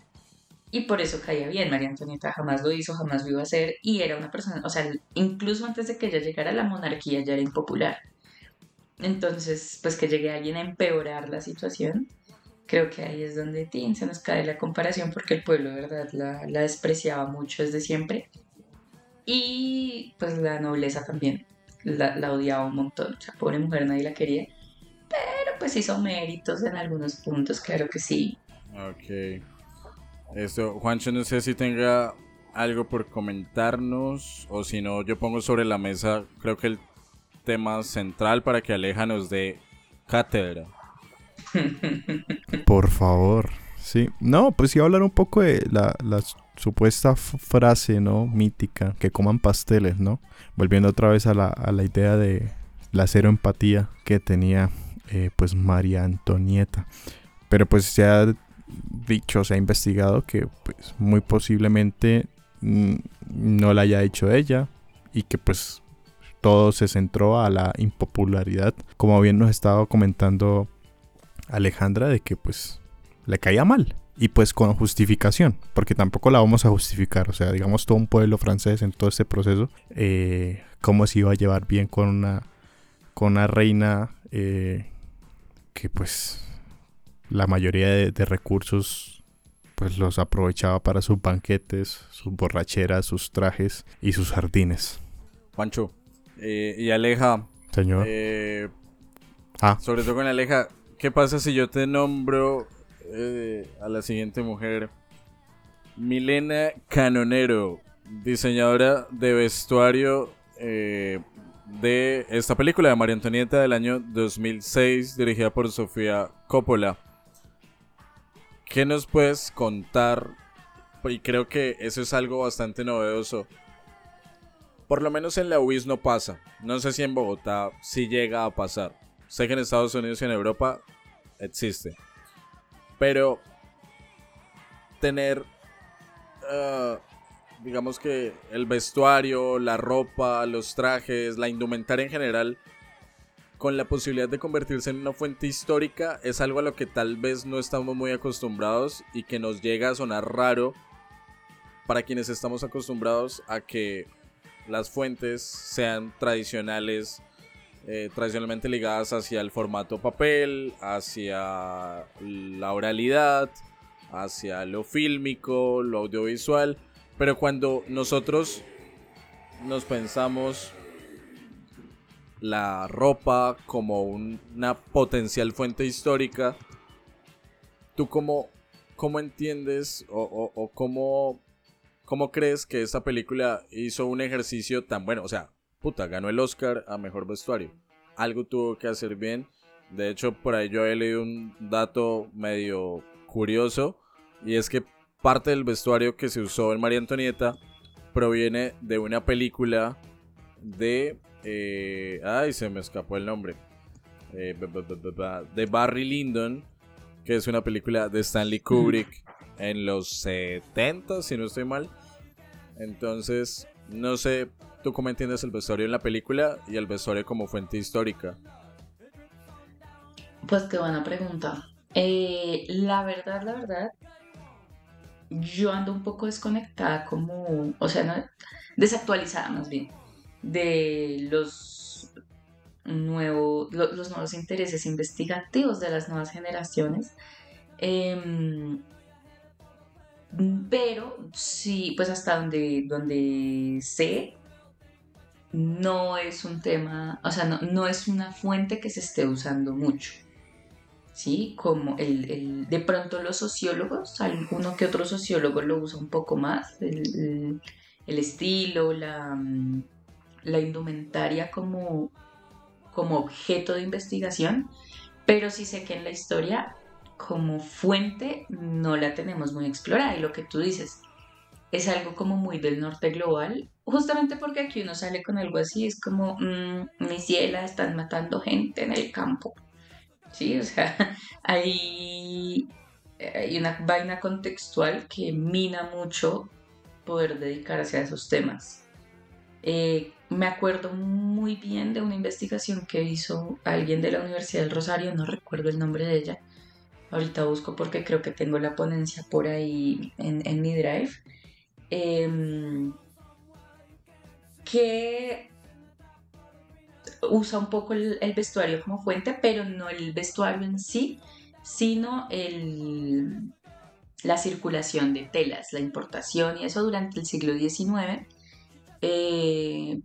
Y por eso caía bien. María Antonieta jamás lo hizo, jamás lo iba a hacer. Y era una persona, o sea, incluso antes de que ella llegara a la monarquía ya era impopular. Entonces, pues que llegue alguien a empeorar la situación, creo que ahí es donde tin, se nos cae la comparación porque el pueblo, verdad, la, la despreciaba mucho desde siempre. Y pues la nobleza también la, la, odiaba un montón. O sea, pobre mujer, nadie la quería. Pero pues hizo méritos en algunos puntos, claro que sí. Ok. Esto, Juancho, no sé si tenga algo por comentarnos o si no, yo pongo sobre la mesa, creo que el tema central para que Aleja nos dé cátedra. Por favor. Sí. No, pues iba a hablar un poco de la, la supuesta frase, ¿no? Mítica, que coman pasteles, ¿no? Volviendo otra vez a la, a la idea de la cero empatía que tenía, eh, pues, María Antonieta. Pero pues se ha dicho, se ha investigado que, pues, muy posiblemente mm, no la haya hecho ella y que, pues, todo se centró a la impopularidad. Como bien nos estaba comentando Alejandra, de que, pues, le caía mal y pues con justificación, porque tampoco la vamos a justificar, o sea, digamos todo un pueblo francés en todo este proceso, eh, cómo se iba a llevar bien con una, con una reina eh, que pues la mayoría de, recursos pues los aprovechaba para sus banquetes, sus borracheras, sus trajes y sus jardines. Juancho, eh, y Aleja. Señor. ah. Sobre todo con Aleja, ¿qué pasa si yo te nombro eh, a la siguiente mujer. Milena Canonero, diseñadora de vestuario eh, de esta película de María Antonieta del año 2006, dirigida por Sofía Coppola. ¿Qué nos puedes contar? Y creo que eso es algo bastante novedoso. Por lo menos en la UIS no pasa. No sé si en Bogotá sí llega a pasar. Sé que en Estados Unidos y en Europa existe. Pero tener, ah, digamos que el vestuario, la ropa, los trajes, la indumentaria en general, con la posibilidad de convertirse en una fuente histórica, es algo a lo que tal vez no estamos muy acostumbrados y que nos llega a sonar raro para quienes estamos acostumbrados a que las fuentes sean tradicionales eh, tradicionalmente ligadas hacia el formato papel, hacia la oralidad, hacia lo fílmico, lo audiovisual. Pero cuando nosotros nos pensamos la ropa como una potencial fuente histórica, ¿tú cómo, cómo entiendes o, o cómo, cómo crees que esta película hizo un ejercicio tan bueno? O sea, puta, ganó el Oscar a mejor vestuario. Algo tuvo que hacer bien. De hecho, por ahí yo he leído un dato medio curioso. Y es que parte del vestuario que se usó en María Antonieta proviene de una película de... Eh, ay, se me escapó el nombre. Eh, de Barry Lyndon, que es una película de Stanley Kubrick en los 70, si no estoy mal. Entonces, no sé, ¿Tú cómo entiendes el vestuario en la película y el vestuario como fuente histórica? Pues qué buena pregunta. Eh, la verdad, la verdad, yo ando un poco desconectada como, o sea, no, desactualizada más bien, de los, nuevos los nuevos intereses investigativos de las nuevas generaciones. Em, pero sí, pues hasta donde, donde sé, no es un tema, o sea, no, es una fuente que se esté usando mucho. ¿Sí? Como el, de pronto los sociólogos, alguno que otro sociólogo lo usa un poco más, el, estilo, la, la indumentaria como, como objeto de investigación, pero sí sé que en la historia como fuente no la tenemos muy explorada y lo que tú dices es algo como muy del norte global justamente porque aquí uno sale con algo así, es como, mmm, mi ciela, están matando gente en el campo. Sí, o sea, hay, hay una vaina contextual que mina mucho poder dedicarse a esos temas. Eh, me acuerdo muy bien de una investigación que hizo alguien de la Universidad del Rosario, no recuerdo el nombre de ella. Ahorita busco porque creo que tengo la ponencia por ahí en, mi drive. Em, que usa un poco el, vestuario como fuente, pero no el vestuario en sí, sino la circulación de telas, la importación y eso durante el siglo XIX, eh,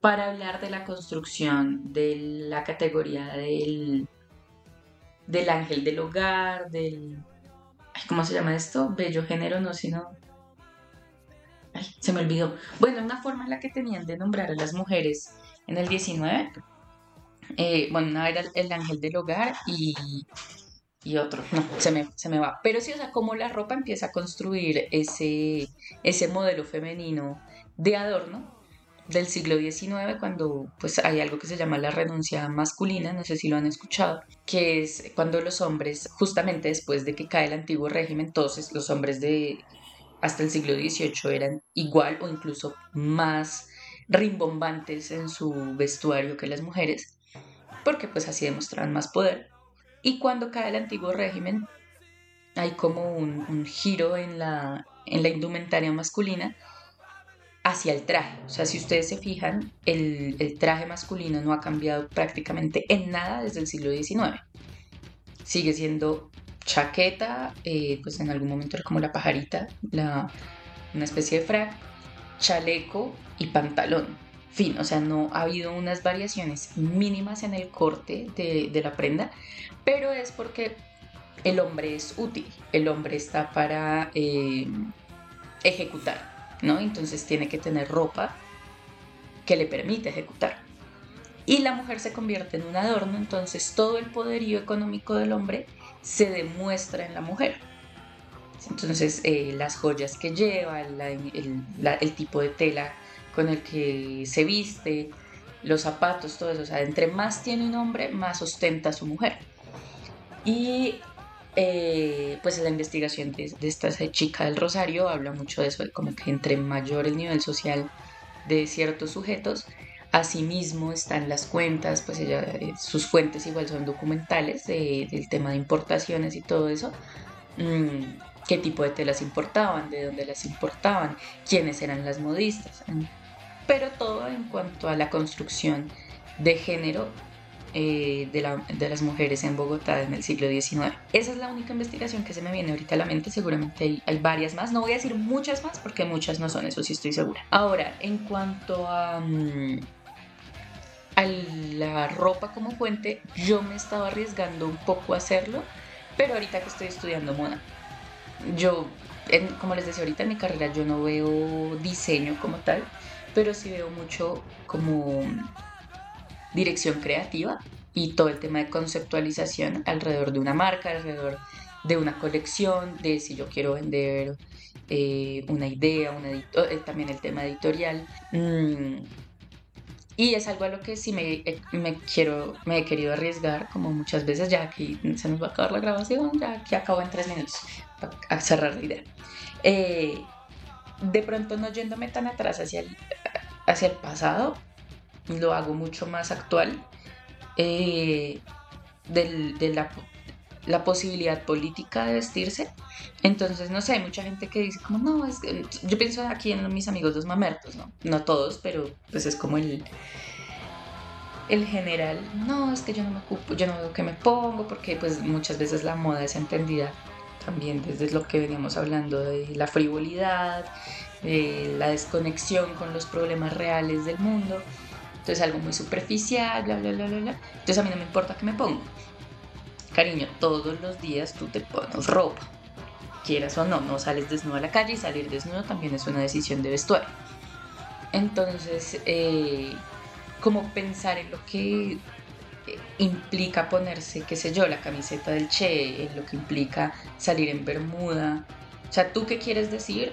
para hablar de la construcción de la categoría del, del ángel del hogar, del... ¿Cómo se llama esto? Bello género, no, sino... Ay, se me olvidó. Bueno, una forma en la que tenían de nombrar a las mujeres en el 19. Eh, bueno, una era el ángel del hogar y, y otro, no, se me, se me va. Pero sí, o sea, cómo la ropa empieza a construir ese, ese modelo femenino de adorno del siglo XIX, cuando pues hay algo que se llama la renuncia masculina, no sé si lo han escuchado, que es cuando los hombres, justamente después de que cae el antiguo régimen, entonces los hombres de hasta el siglo XVIII eran igual o incluso más rimbombantes en su vestuario que las mujeres, porque pues así demostraban más poder. Y cuando cae el antiguo régimen, hay como un, giro en la, en la indumentaria masculina hacia el traje. O sea, si ustedes se fijan, el, traje masculino no ha cambiado prácticamente en nada desde el siglo XIX. Sigue siendo chaqueta, eh, pues en algún momento era como la pajarita, la, una especie de frac, chaleco y pantalón. Fin, o sea, no ha habido unas variaciones mínimas en el corte de, la prenda, pero es porque el hombre es útil, el hombre está para eh, ejecutar, ¿no? Entonces tiene que tener ropa que le permite ejecutar. Y la mujer se convierte en un adorno, entonces todo el poderío económico del hombre se demuestra en la mujer. Entonces, eh, las joyas que lleva, el, tipo de tela con el que se viste, los zapatos, todo eso. O sea, entre más tiene un hombre, más ostenta a su mujer. Y eh, pues la investigación de, esta chica del Rosario habla mucho de eso, como que entre mayor el nivel social de ciertos sujetos, asimismo están las cuentas, pues ella, eh, sus fuentes igual son documentales del tema de importaciones y todo eso. Mm, qué tipo de telas importaban, de dónde las importaban, quiénes eran las modistas, pero todo en cuanto a la construcción de género eh, de, las mujeres en Bogotá en el siglo XIX. Esa es la única investigación que se me viene ahorita a la mente, seguramente hay, varias más, no voy a decir muchas más porque muchas no son, eso sí estoy segura. Ahora, en cuanto a... Mm, la ropa como fuente, yo me estaba arriesgando un poco a hacerlo, pero ahorita que estoy estudiando moda, yo, como les decía ahorita en mi carrera, yo no veo diseño como tal, pero sí veo mucho como dirección creativa y todo el tema de conceptualización alrededor de una marca, alrededor de una colección, de si yo quiero vender eh, una idea, una eh, también el tema editorial. Mm, y es algo a lo que sí me, eh, me, quiero, me he querido arriesgar, como muchas veces, ya aquí se nos va a acabar la grabación, ya que acabo en tres minutos a cerrar la idea. Eh, de pronto no yéndome tan atrás hacia el, hacia el pasado, lo hago mucho más actual, eh, de la, la, posibilidad política de vestirse. Entonces, no sé, hay mucha gente que dice como, no, es que... yo pienso aquí en mis amigos los mamertos, ¿no? No todos, pero pues es como el el general, no, es que yo no me ocupo, yo no veo que me pongo, porque pues muchas veces la moda es entendida también desde lo que veníamos hablando de la frivolidad, de la desconexión con los problemas reales del mundo. Entonces algo muy superficial, bla, bla, bla, bla, bla. Entonces a mí no me importa que me ponga. Cariño, todos los días tú te pones ropa. Quieras o no, no sales desnudo a la calle y salir desnudo también es una decisión de vestuario. Entonces, eh, como pensar en lo que implica ponerse, qué sé yo, la camiseta del Che, en lo que implica salir en Bermuda. O sea, ¿tú qué quieres decir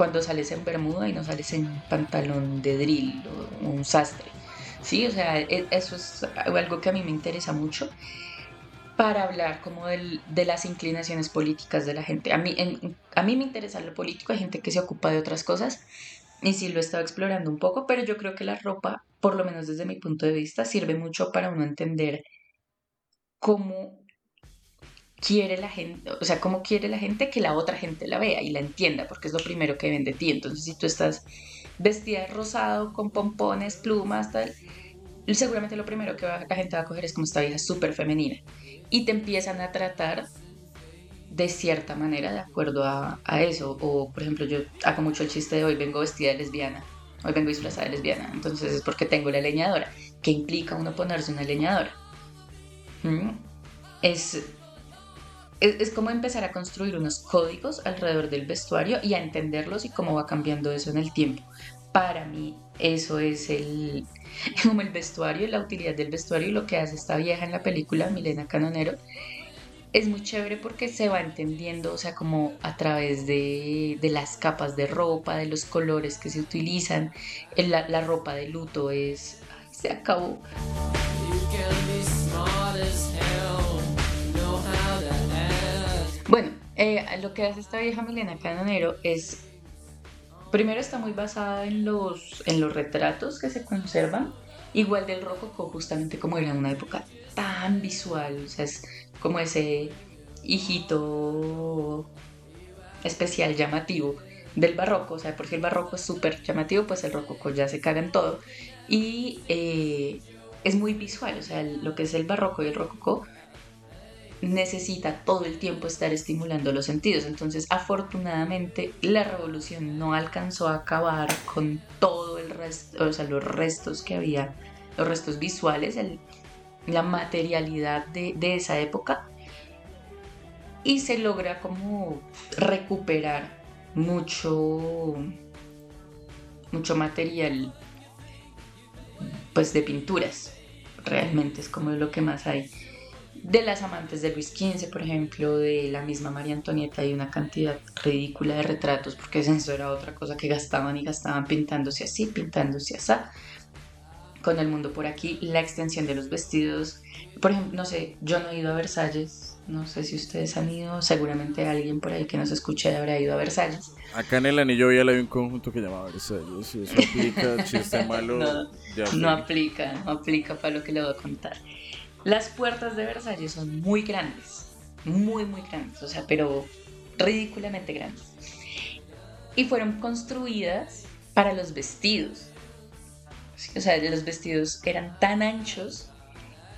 cuando sales en Bermuda y no sales en pantalón de drill o un sastre? Sí, o sea, e, eso es algo que a mí me interesa mucho para hablar como del- de las inclinaciones políticas de la gente. A mí, en- a mí me interesa lo político, hay gente que se ocupa de otras cosas y sí lo he estado explorando un poco, pero yo creo que la ropa, por lo menos desde mi punto de vista, sirve mucho para uno entender cómo quiere la gente, o sea, cómo quiere la gente que la otra gente la vea y la entienda, porque es lo primero que ven de ti. Entonces, si tú estás vestida de rosado, con pompones, plumas, tal, seguramente lo primero que la gente va a coger es como esta vieja súper femenina. Y te empiezan a tratar de cierta manera de acuerdo a, a eso. O, por ejemplo, yo hago mucho el chiste de hoy vengo vestida de lesbiana. Hoy vengo disfrazada de lesbiana. Entonces es porque tengo la leñadora. ¿Qué implica uno ponerse una leñadora? ¿Mm? Es, es, es como empezar a construir unos códigos alrededor del vestuario y a entenderlos y cómo va cambiando eso en el tiempo. Para mí, eso es el, como el vestuario, la utilidad del vestuario y lo que hace esta vieja en la película, Milena Canonero, es muy chévere porque se va entendiendo, o sea, como a través de, de las capas de ropa, de los colores que se utilizan. La, la ropa de luto es... ay, se acabó. Bueno, eh, lo que hace esta vieja Milena Canonero es... Primero está muy basada en los, en los retratos que se conservan, igual del rococó, justamente como era una época tan visual, o sea, es como ese hijito especial llamativo del barroco, o sea, porque el barroco es súper llamativo, pues el rococó ya se caga en todo. Y eh, es muy visual, o sea, lo que es el barroco y el rococó necesita todo el tiempo estar estimulando los sentidos. Entonces, afortunadamente, la revolución no alcanzó a acabar con todo el resto, o sea, los restos que había, los restos visuales, la materialidad de, de esa época. Y se logra como recuperar mucho, mucho material, pues de pinturas. Realmente es como lo que más hay de las amantes de Luis XV, por ejemplo, de la misma María Antonieta, hay una cantidad ridícula de retratos, porque eso era otra cosa que gastaban y gastaban pintándose así, pintándose así. Con el mundo por aquí, la extensión de los vestidos. Por ejemplo, no sé, yo no he ido a Versalles, no sé si ustedes han ido, seguramente alguien por ahí que nos escuche habrá ido a Versalles. Acá en el anillo vial hay un conjunto que llamaba Versalles. Y eso aplica, chiste malo. No, No aplica, no aplica para lo que le voy a contar. Las puertas de Versalles son muy grandes, muy, muy grandes, o sea, pero ridículamente grandes. Y fueron construidas para los vestidos. O sea, los vestidos eran tan anchos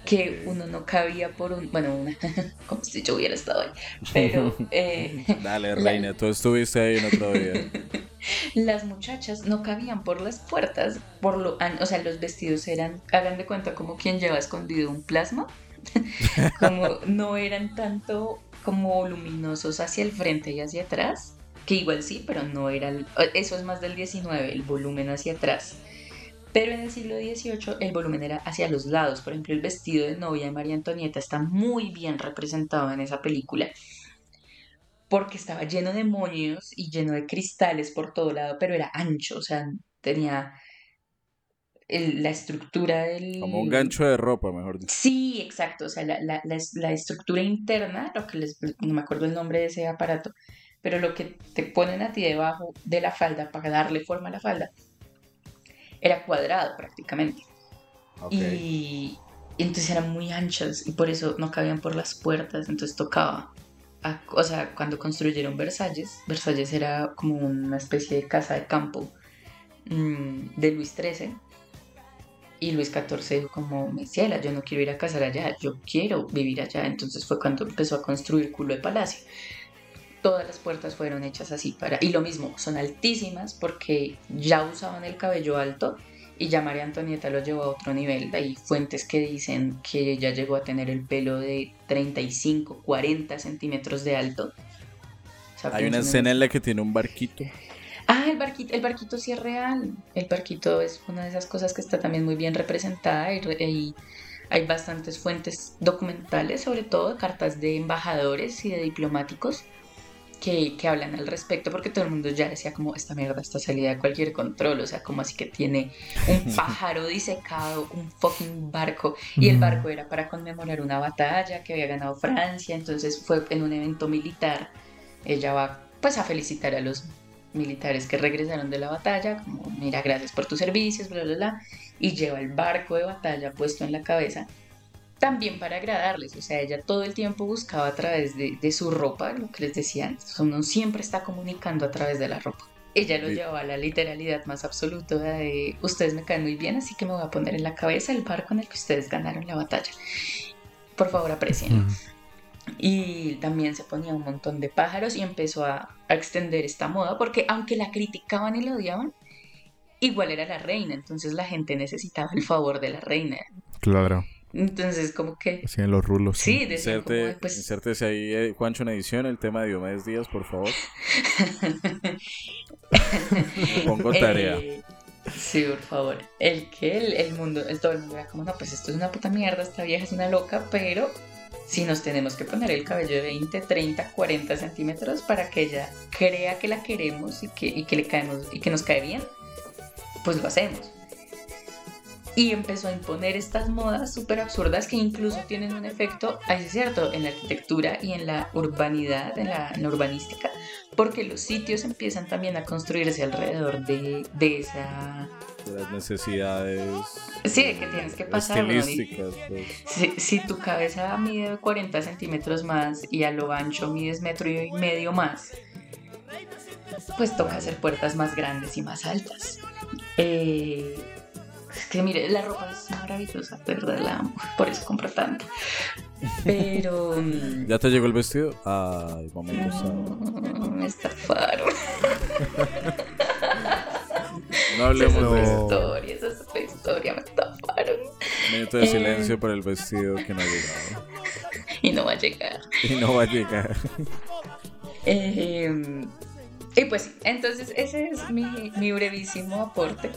que uno no cabía por un... Bueno, una- como si yo hubiera estado ahí. Pero eh, Dale, La- reina, tú estuviste ahí en otro día. las muchachas no cabían por las puertas, por lo, o sea, los vestidos eran, hagan de cuenta como quien lleva escondido un plasma, como no eran tanto como luminosos hacia el frente y hacia atrás, que igual sí, pero no era, eso es más del 19, el volumen hacia atrás. Pero en el siglo XVIII el volumen era hacia los lados. Por ejemplo, el vestido de novia de María Antonieta está muy bien representado en esa película porque estaba lleno de moños y lleno de cristales por todo lado, pero era ancho, o sea, tenía el- la estructura del... Como un gancho de ropa, mejor dicho. Sí, exacto, o sea, la, la- la es- la estructura interna, lo que les, no me acuerdo el nombre de ese aparato, pero lo que te ponen a ti debajo de la falda para darle forma a la falda, era cuadrado prácticamente. Ok. Y, y entonces eran muy anchas y por eso no cabían por las puertas, entonces tocaba. A- o sea, cuando construyeron Versalles, Versalles era como una especie de casa de campo mm, de Luis XIII. Y Luis XIV dijo como, me yo no quiero ir a casar allá, yo quiero vivir allá. Entonces fue cuando empezó a construir culo de palacio. Todas las puertas fueron hechas así para... Y lo mismo, son altísimas porque ya usaban el cabello alto y ya María Antonieta lo llevó a otro nivel. Hay fuentes que dicen que ella llegó a tener el pelo de 35, 40 centímetros de alto. O sea, Hay una escena en la que tiene un barquito. Ah, el barquito, el barquito sí es real. El barquito es una de esas cosas que está también muy bien representada y, y hay bastantes fuentes documentales, sobre todo cartas de embajadores y de diplomáticos que, que hablan al respecto porque todo el mundo ya decía como esta mierda está salida de cualquier control, o sea, como así que tiene un pájaro disecado, un fucking barco y el barco era para conmemorar una batalla que había ganado Francia, entonces fue en un evento militar, ella va pues a felicitar a los militares que regresaron de la batalla, como mira, gracias por tus servicios, bla, bla, bla, y lleva el barco de batalla puesto en la cabeza también para agradarles, o sea, ella todo el tiempo buscaba a través de, de su ropa, lo que les decía antes, uno siempre está comunicando a través de la ropa. Ella lo Sí. llevaba a la literalidad más absoluta de ustedes me caen muy bien, así que me voy a poner en la cabeza el barco en el que ustedes ganaron la batalla. Por favor, aprecien. Y también se ponía un montón de pájaros y empezó a, a extender esta moda, porque aunque la criticaban y la odiaban, igual era la reina, entonces la gente necesitaba el favor de la reina. Claro. Entonces, como que Hacían los rulos. Sí, como, Inserte, pues, insértese ahí, eh, Juancho, en edición, el tema de Diomedes Díaz, por favor. Pongo tarea. Eh, sí, por favor. El que el, el mundo, el, todo el mundo era como, no, pues esto es una puta mierda, esta vieja es una loca, pero si nos tenemos que poner el cabello de 20, 30, 40 centímetros para que ella crea que la queremos y que, y que le caemos y que nos cae bien, pues lo hacemos. Y empezó a imponer estas modas súper absurdas que incluso tienen un efecto, ahí es cierto, en la arquitectura y en la urbanidad, en la, en la urbanística, porque los sitios empiezan también a construirse alrededor de, de esa... De las necesidades Sí, de que tienes que pasar. ¿no? Pues. Si, si tu cabeza mide 40 centímetros más y a lo ancho mides metro y medio más, pues toca hacer puertas más grandes y más altas. Eh, es que mire, la ropa es maravillosa, de verdad la amo, por eso compro tanto. Pero... ¿Ya te llegó el vestido? Ay, momento sábado. mm, me estafaron. No hablemos Esa es de No. historia, esa es otra historia, me estafaron. minuto de Eh. silencio por el vestido que no ha llegado. Y no va a llegar. Y no va a llegar. Eh, y pues entonces ese es mi, mi brevísimo aporte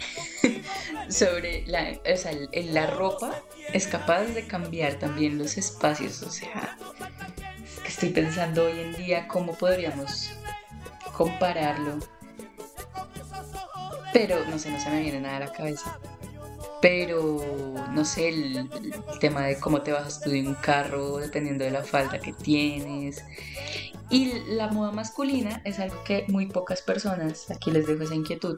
sobre la, o sea, la ropa es capaz de cambiar también los espacios, o sea, que estoy pensando hoy en día cómo podríamos compararlo, pero no sé, no se me viene nada a la cabeza. Pero no sé, el, el tema de cómo te bajas tú de un carro dependiendo de la falda que tienes. Y la moda masculina es algo que muy pocas personas, aquí les dejo esa inquietud,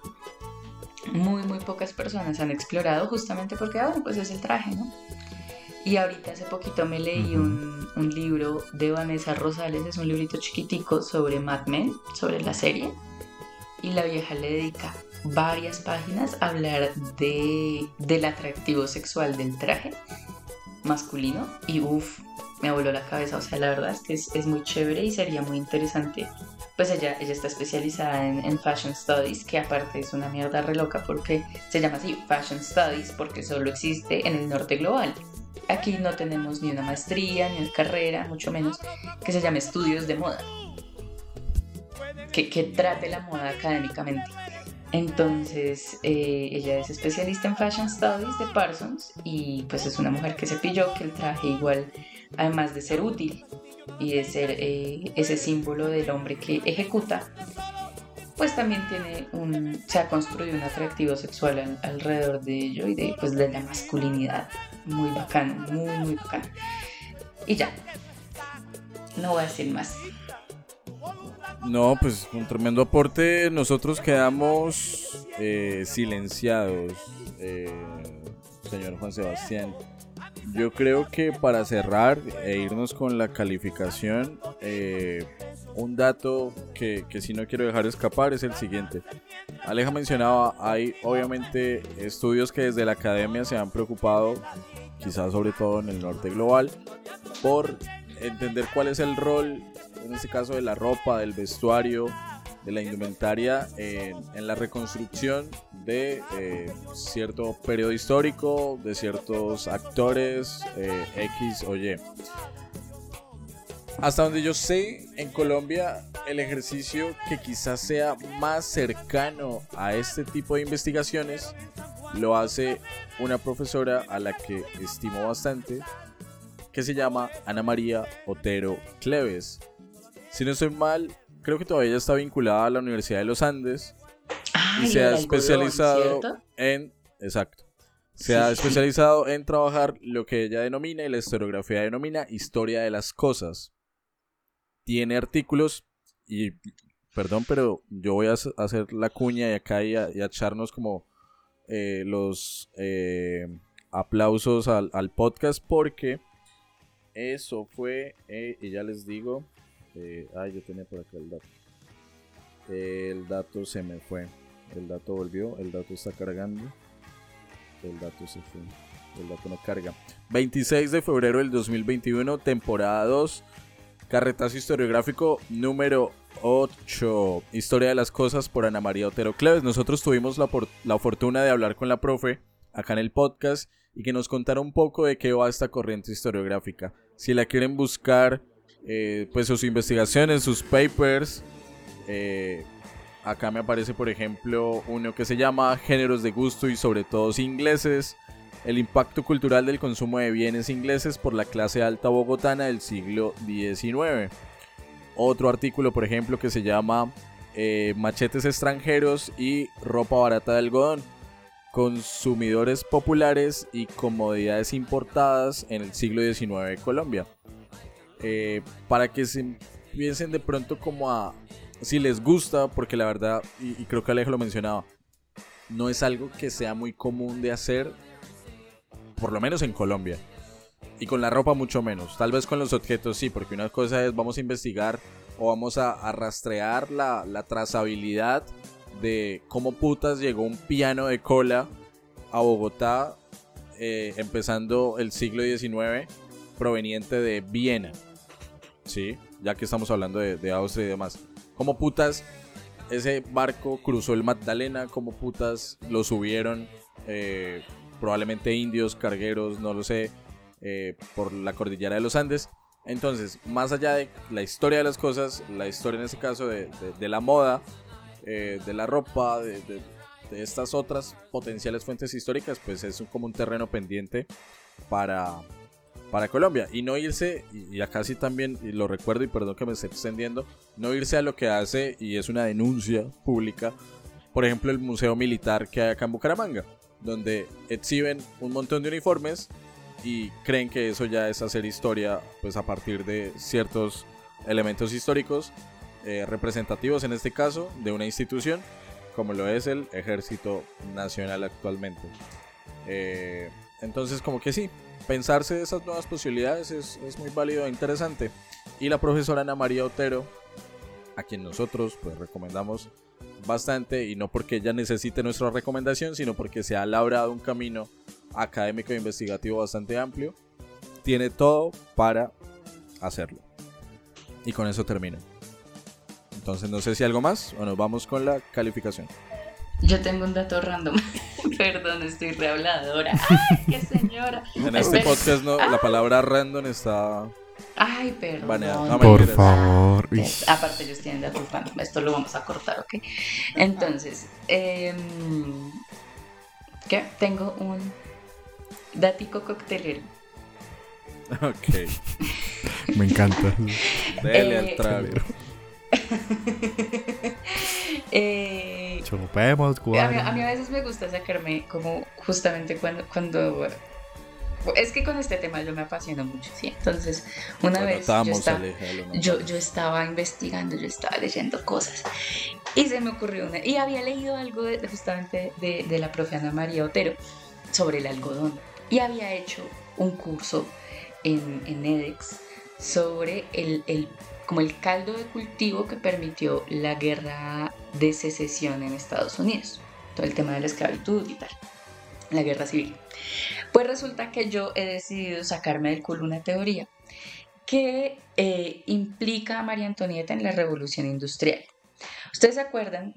muy, muy pocas personas han explorado justamente porque, ah, bueno, pues es el traje, ¿no? Y ahorita hace poquito me leí un libro de Vanessa Rosales, es un librito chiquitico sobre Mad Men, sobre la serie. Y la vieja le dedica varias páginas a hablar de, del atractivo sexual del traje masculino. Y uff, me voló la cabeza. O sea, la verdad es que es, es muy chévere y sería muy interesante. Pues ella, ella está especializada en, en Fashion Studies, que aparte es una mierda re loca porque se llama así Fashion Studies porque solo existe en el norte global. Aquí no tenemos ni una maestría, ni una carrera, mucho menos que se llame estudios de moda. Que, que trate la moda académicamente. Entonces, eh, ella es especialista en Fashion Studies de Parsons y pues es una mujer que se pilló que el traje igual, además de ser útil y de ser eh, ese símbolo del hombre que ejecuta, pues también tiene un, se ha construido un atractivo sexual al- alrededor de ello y de, pues, de la masculinidad. Muy bacano, muy, muy bacano. Y ya, no voy a decir más. No, pues un tremendo aporte. Nosotros quedamos eh, silenciados, eh, señor Juan Sebastián. Yo creo que para cerrar e irnos con la calificación, eh, un dato que, que sí no quiero dejar escapar es el siguiente. Aleja mencionaba, hay obviamente estudios que desde la academia se han preocupado, quizás sobre todo en el norte global, por entender cuál es el rol, en este caso de la ropa, del vestuario, de la indumentaria en, la reconstrucción de eh, cierto periodo histórico, de ciertos actores eh, X o Y. Hasta donde yo sé, en Colombia el ejercicio que quizás sea más cercano a este tipo de investigaciones lo hace una profesora a la que estimo bastante, que se llama Ana María Otero Cleves. Si no estoy mal, creo que todavía está vinculada a la Universidad de los Andes Ah, y y se ha algodón, especializado ¿cierto? en, exacto, se Sí. ha especializado en trabajar lo que ella denomina y la historiografía denomina historia de las cosas. Tiene artículos y, perdón, pero yo voy a hac- hacer la cuña y acá y a, y a echarnos como eh, los eh, aplausos al, al podcast porque eso fue, eh, y ya les digo, eh, ay, yo tenía por acá el dato. El dato se me fue. El dato volvió. El dato está cargando. El dato se fue. El dato no carga. 26 de febrero del 2021, temporada 2. Carretazo historiográfico número 8. Historia de las cosas por Ana María Otero Cleves. Nosotros tuvimos la, la fortuna de hablar con la profe acá en el podcast y que nos contara un poco de qué va esta corriente historiográfica. Si la quieren buscar, eh, pues sus investigaciones, sus papers. eh, acá me aparece, por ejemplo, uno que se llama Géneros de gusto y sobre todo ingleses. El impacto cultural del consumo de bienes ingleses por la clase alta bogotana del siglo XIX. Otro artículo, por ejemplo, que se llama eh, Machetes extranjeros y ropa barata de algodón. Consumidores populares y comodidades importadas en el siglo XIX de Colombia. Eh, para que se piensen de pronto como a... Si les gusta, porque la verdad, y, creo que Alejo lo mencionaba, no es algo que sea muy común de hacer, por lo menos en Colombia. Y con la ropa mucho menos. Tal vez con los objetos sí, porque una cosa es vamos a investigar o vamos a, rastrear la, la trazabilidad de cómo putas llegó un piano de cola a Bogotá eh, empezando el siglo XIX proveniente de Viena. Sí, ya que estamos hablando de, de Austria y demás. Como putas ese barco cruzó el Magdalena, como putas lo subieron eh, probablemente indios, cargueros, no lo sé, eh, por la cordillera de los Andes. Entonces, más allá de la historia de las cosas, la historia en este caso de, la moda, eh, de la ropa, de, de- estas otras potenciales fuentes históricas, pues es como un terreno pendiente para, para Colombia. Y no irse, y, acá sí también, y lo recuerdo y perdón que me esté extendiendo, no irse a lo que hace, y es una denuncia pública, por ejemplo el Museo Militar que hay acá en Bucaramanga, donde exhiben un montón de uniformes y creen que eso ya es hacer historia pues a partir de ciertos elementos históricos eh, representativos en este caso de una institución como lo es el Ejército Nacional actualmente. Eh, entonces como que sí, pensarse esas nuevas posibilidades es, es muy válido e interesante. Y la profesora Ana María Otero, a quien nosotros pues recomendamos bastante y no porque ella necesite nuestra recomendación, sino porque se ha labrado un camino académico e investigativo bastante amplio, tiene todo para hacerlo. Y con eso termino. Entonces no sé si algo más o nos vamos con la calificación. Yo tengo un dato random. Perdón, estoy rehabladora. ¡Ay, qué señora! En este Espera. podcast no, la palabra random está Ay, perdón. baneada. No, Por mentiras. favor. Aparte ellos tienen datos random. Esto lo vamos a cortar, ¿ok? Entonces, em, ¿qué? Tengo un datico coctelero. Ok. Me encanta. Dele Eh, al trago. Eh, Chupemos, a, mí, a mí a veces me gusta sacarme como justamente cuando, cuando... Es que con este tema yo me apasiono mucho, ¿sí? Entonces, una Bueno, vez yo estaba, yo, yo estaba investigando, yo estaba leyendo cosas y se me ocurrió una... Y había leído algo de, de justamente de, de la profe Ana María Otero sobre el algodón y había hecho un curso en, en edX sobre el, el- como el caldo de cultivo que permitió la guerra de secesión en Estados Unidos. Todo el tema de la esclavitud y tal. La guerra civil. Pues resulta que yo he decidido sacarme del culo una teoría que eh, implica a María Antonieta en la revolución industrial. Ustedes se acuerdan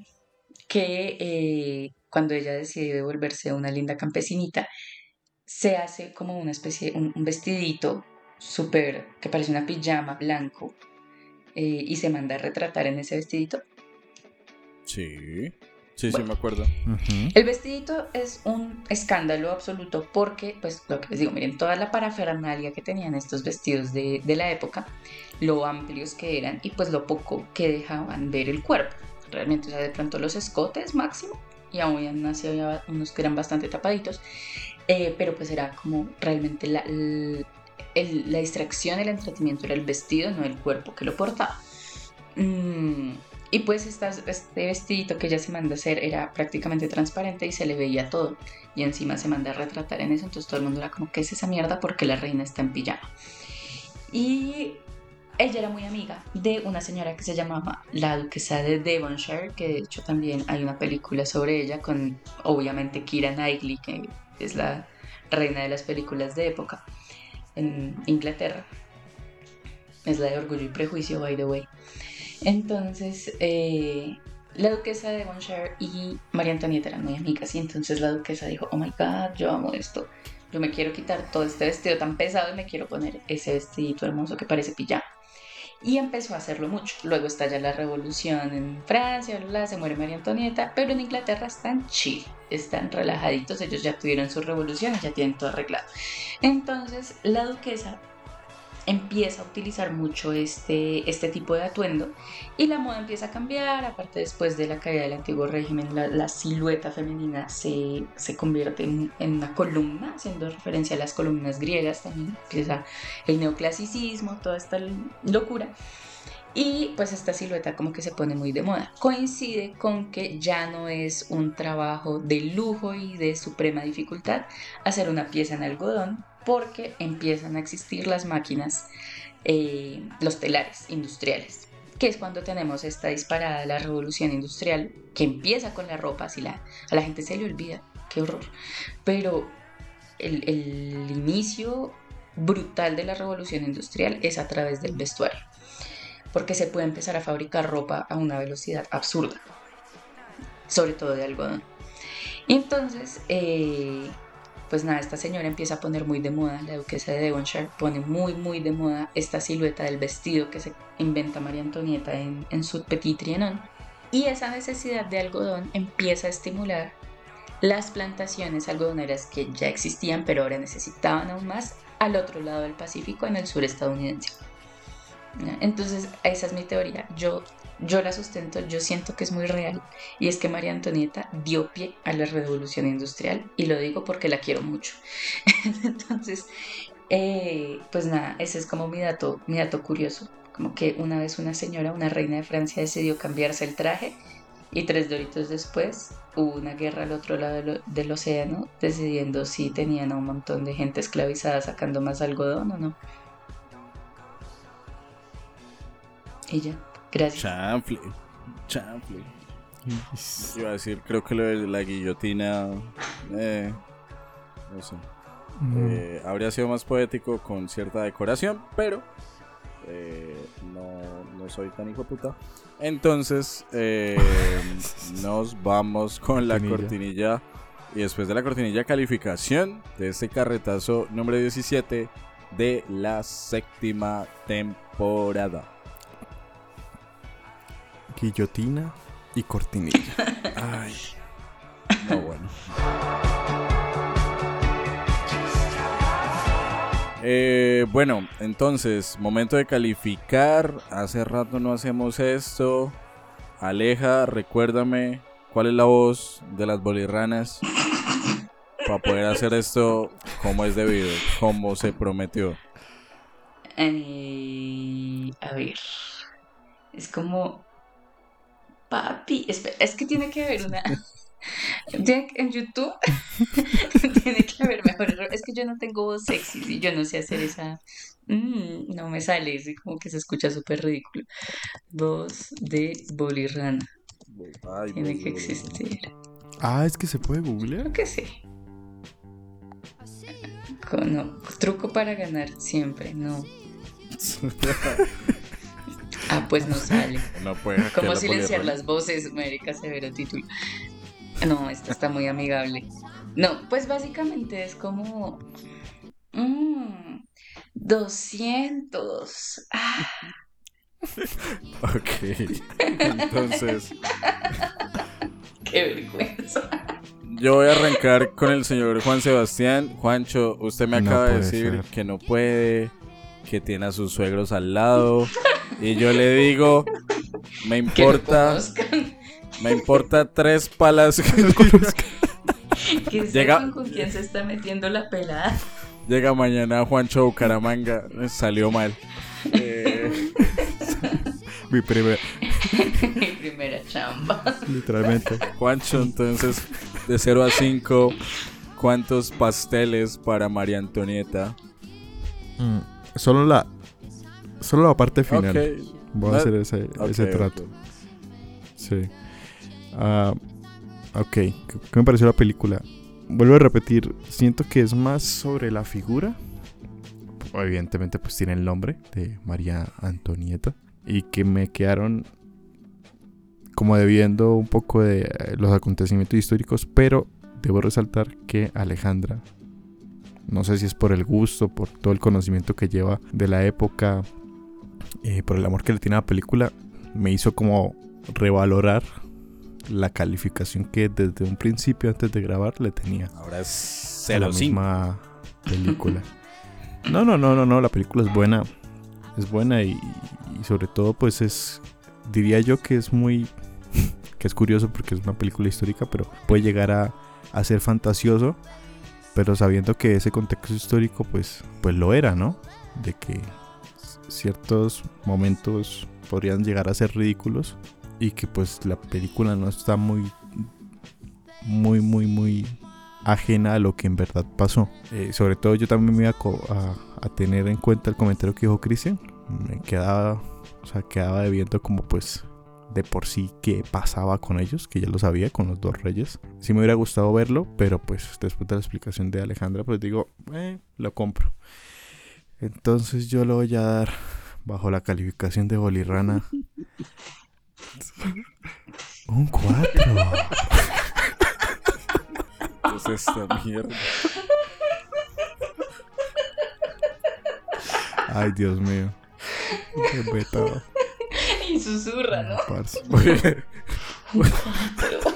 que eh, cuando ella decide volverse una linda campesinita, se hace como una especie, un, un vestidito súper, que parece una pijama blanco, eh, y se manda a retratar en ese vestidito. Sí. Sí, sí, me acuerdo. El vestidito es un escándalo absoluto porque, pues, lo que les digo, miren, toda la parafernalia que tenían estos vestidos de, de la época, lo amplios que eran y pues lo poco que dejaban ver el cuerpo. Realmente, o sea, de pronto los escotes máximo y aún así había unos que eran bastante tapaditos, eh, pero pues era como realmente la, el- la distracción, el entretenimiento era el vestido, no el cuerpo que lo portaba. Mm, y pues este vestidito que ella se manda a hacer era prácticamente transparente y se le veía todo. Y encima se manda a retratar en eso, entonces todo el mundo era como, ¿qué es esa mierda? Porque la reina está en pijama. Y ella era muy amiga de una señora que se llamaba la duquesa de Devonshire, que de hecho también hay una película sobre ella con obviamente Kira Knightley, que es la reina de las películas de época en Inglaterra. Es la de Orgullo y Prejuicio, by the way. Entonces, eh, la duquesa de Devonshire y María Antonieta eran muy amigas y entonces la duquesa dijo, oh my god, yo amo esto. Yo me quiero quitar todo este vestido tan pesado y me quiero poner ese vestidito hermoso que parece pijama. Y empezó a hacerlo mucho. Luego estalla la revolución en Francia, se muere María Antonieta, pero en Inglaterra están chill, están relajaditos, ellos ya tuvieron su revolución, ya tienen todo arreglado. Entonces la duquesa empieza a utilizar mucho este, este tipo de atuendo y la moda empieza a cambiar, aparte después de la caída del antiguo régimen, la, silueta femenina se, se convierte en, en una columna, haciendo referencia a las columnas griegas, también empieza el neoclasicismo, toda esta locura. Y pues esta silueta como que se pone muy de moda. Coincide con que ya no es un trabajo de lujo y de suprema dificultad hacer una pieza en algodón porque empiezan a existir las máquinas, eh, los telares industriales, que es cuando tenemos esta disparada de la revolución industrial que empieza con la ropa, si la, a la gente se le olvida, qué horror, pero el, inicio brutal de la revolución industrial es a través del vestuario porque se puede empezar a fabricar ropa a una velocidad absurda, sobre todo de algodón. Entonces, eh, pues nada, esta señora empieza a poner muy de moda, la duquesa de Devonshire pone muy, muy de moda esta silueta del vestido que se inventa María Antonieta en, su Petit Trianon. Y esa necesidad de algodón empieza a estimular las plantaciones algodoneras que ya existían, pero ahora necesitaban aún más al otro lado del Pacífico, en el sur estadounidense. Entonces, esa es mi teoría. Yo, yo la sustento, yo siento que es muy real. Y es que María Antonieta dio pie a la revolución industrial. Y lo digo porque la quiero mucho. Entonces, eh, pues nada, ese es como mi dato, mi dato curioso. Como que una vez una señora, una reina de Francia, decidió cambiarse el traje. Y tres doritos después hubo una guerra al otro lado del, océano, decidiendo si tenían a un montón de gente esclavizada sacando más algodón o no. Y ya, gracias. Chanfle. Chanfle. Iba a decir, creo que lo de la guillotina. Eh, no sé. Eh, habría sido más poético con cierta decoración, pero eh, no, no soy tan hijo de puta. Entonces, eh, nos vamos con la Cortinilla. cortinilla. Y después de la cortinilla, calificación de este carretazo número 17 de la séptima temporada. Guillotina y cortinilla. Ay. No, bueno. Eh, bueno, entonces, momento de calificar. Hace rato no hacemos esto. Aleja, recuérdame cuál es la voz de las bolirranas para poder hacer esto como es debido, como se prometió. Eh, a ver. Es como. Papi. espera, es que tiene que haber una. que- en YouTube tiene que haber mejor. Es que yo no tengo voz sexy y yo no sé hacer esa. Mm, no me sale, así como que se escucha súper ridículo. Voz de bolirrana. Ay, Tiene que existir. Ah, es que se puede googlear. Creo que sí. Con- no, truco para ganar siempre, no. Ah, pues no sale. No puede ¿Cómo silenciar las voces? América Severo título. No, esta está muy amigable. No, pues básicamente es como. mm, 200. Ah, Ok. Entonces, Qué vergüenza. Yo voy a arrancar con el señor Juan Sebastián. Juancho, usted me No acaba de decir ser. que no puede, que tiene a sus suegros al lado. Y yo le digo, me Que importa, me importa tres palas. Que Llega- sepan con quién se está metiendo la pelada. Llega mañana Juancho Bucaramanga. Salió mal. Eh, Mi primer, Mi primera chamba. literalmente. Juancho, entonces, de 0 a 5, ¿cuántos pasteles para María Antonieta? Mm, Solo la, solo la parte final. Ok. Voy a hacer ese, ese trato. Sí. Ah, ok, ¿qué qué me pareció la película? Vuelvo a repetir, siento que es más sobre la figura. Evidentemente pues tiene el nombre de María Antonieta. Y que me quedaron como debiendo un poco de eh, los acontecimientos históricos. Pero debo resaltar que Alejandra, no sé si es por el gusto, por todo el conocimiento que lleva de la época, eh, por el amor que le tiene a la película, me hizo como revalorar la calificación que desde un principio, antes de grabar, le tenía Ahora es a la 0 5. misma película. no, no, no, no, no, la película es buena. Es buena y, y sobre todo pues es, diría yo que es muy, que es curioso porque es una película histórica, pero puede llegar a, a ser fantasioso, pero sabiendo que ese contexto histórico pues, pues lo era, ¿no? De que ciertos momentos podrían llegar a ser ridículos y que pues la película no está muy, muy, muy, muy ajena a lo que en verdad pasó. Eh, sobre todo yo también me iba a, tener en cuenta el comentario que dijo Cristian. Me quedaba, o sea, quedaba debiendo como pues de por sí qué pasaba con ellos, que ya lo sabía con los dos reyes. Sí me hubiera gustado verlo, pero pues después de la explicación de Alejandra, pues digo, eh, lo compro. Entonces yo lo voy a dar bajo la calificación de Bolirrana. Un 4. ¿Qué es esta mierda? Ay, Dios mío. Qué vetado, Y susurra, ¿no? parce.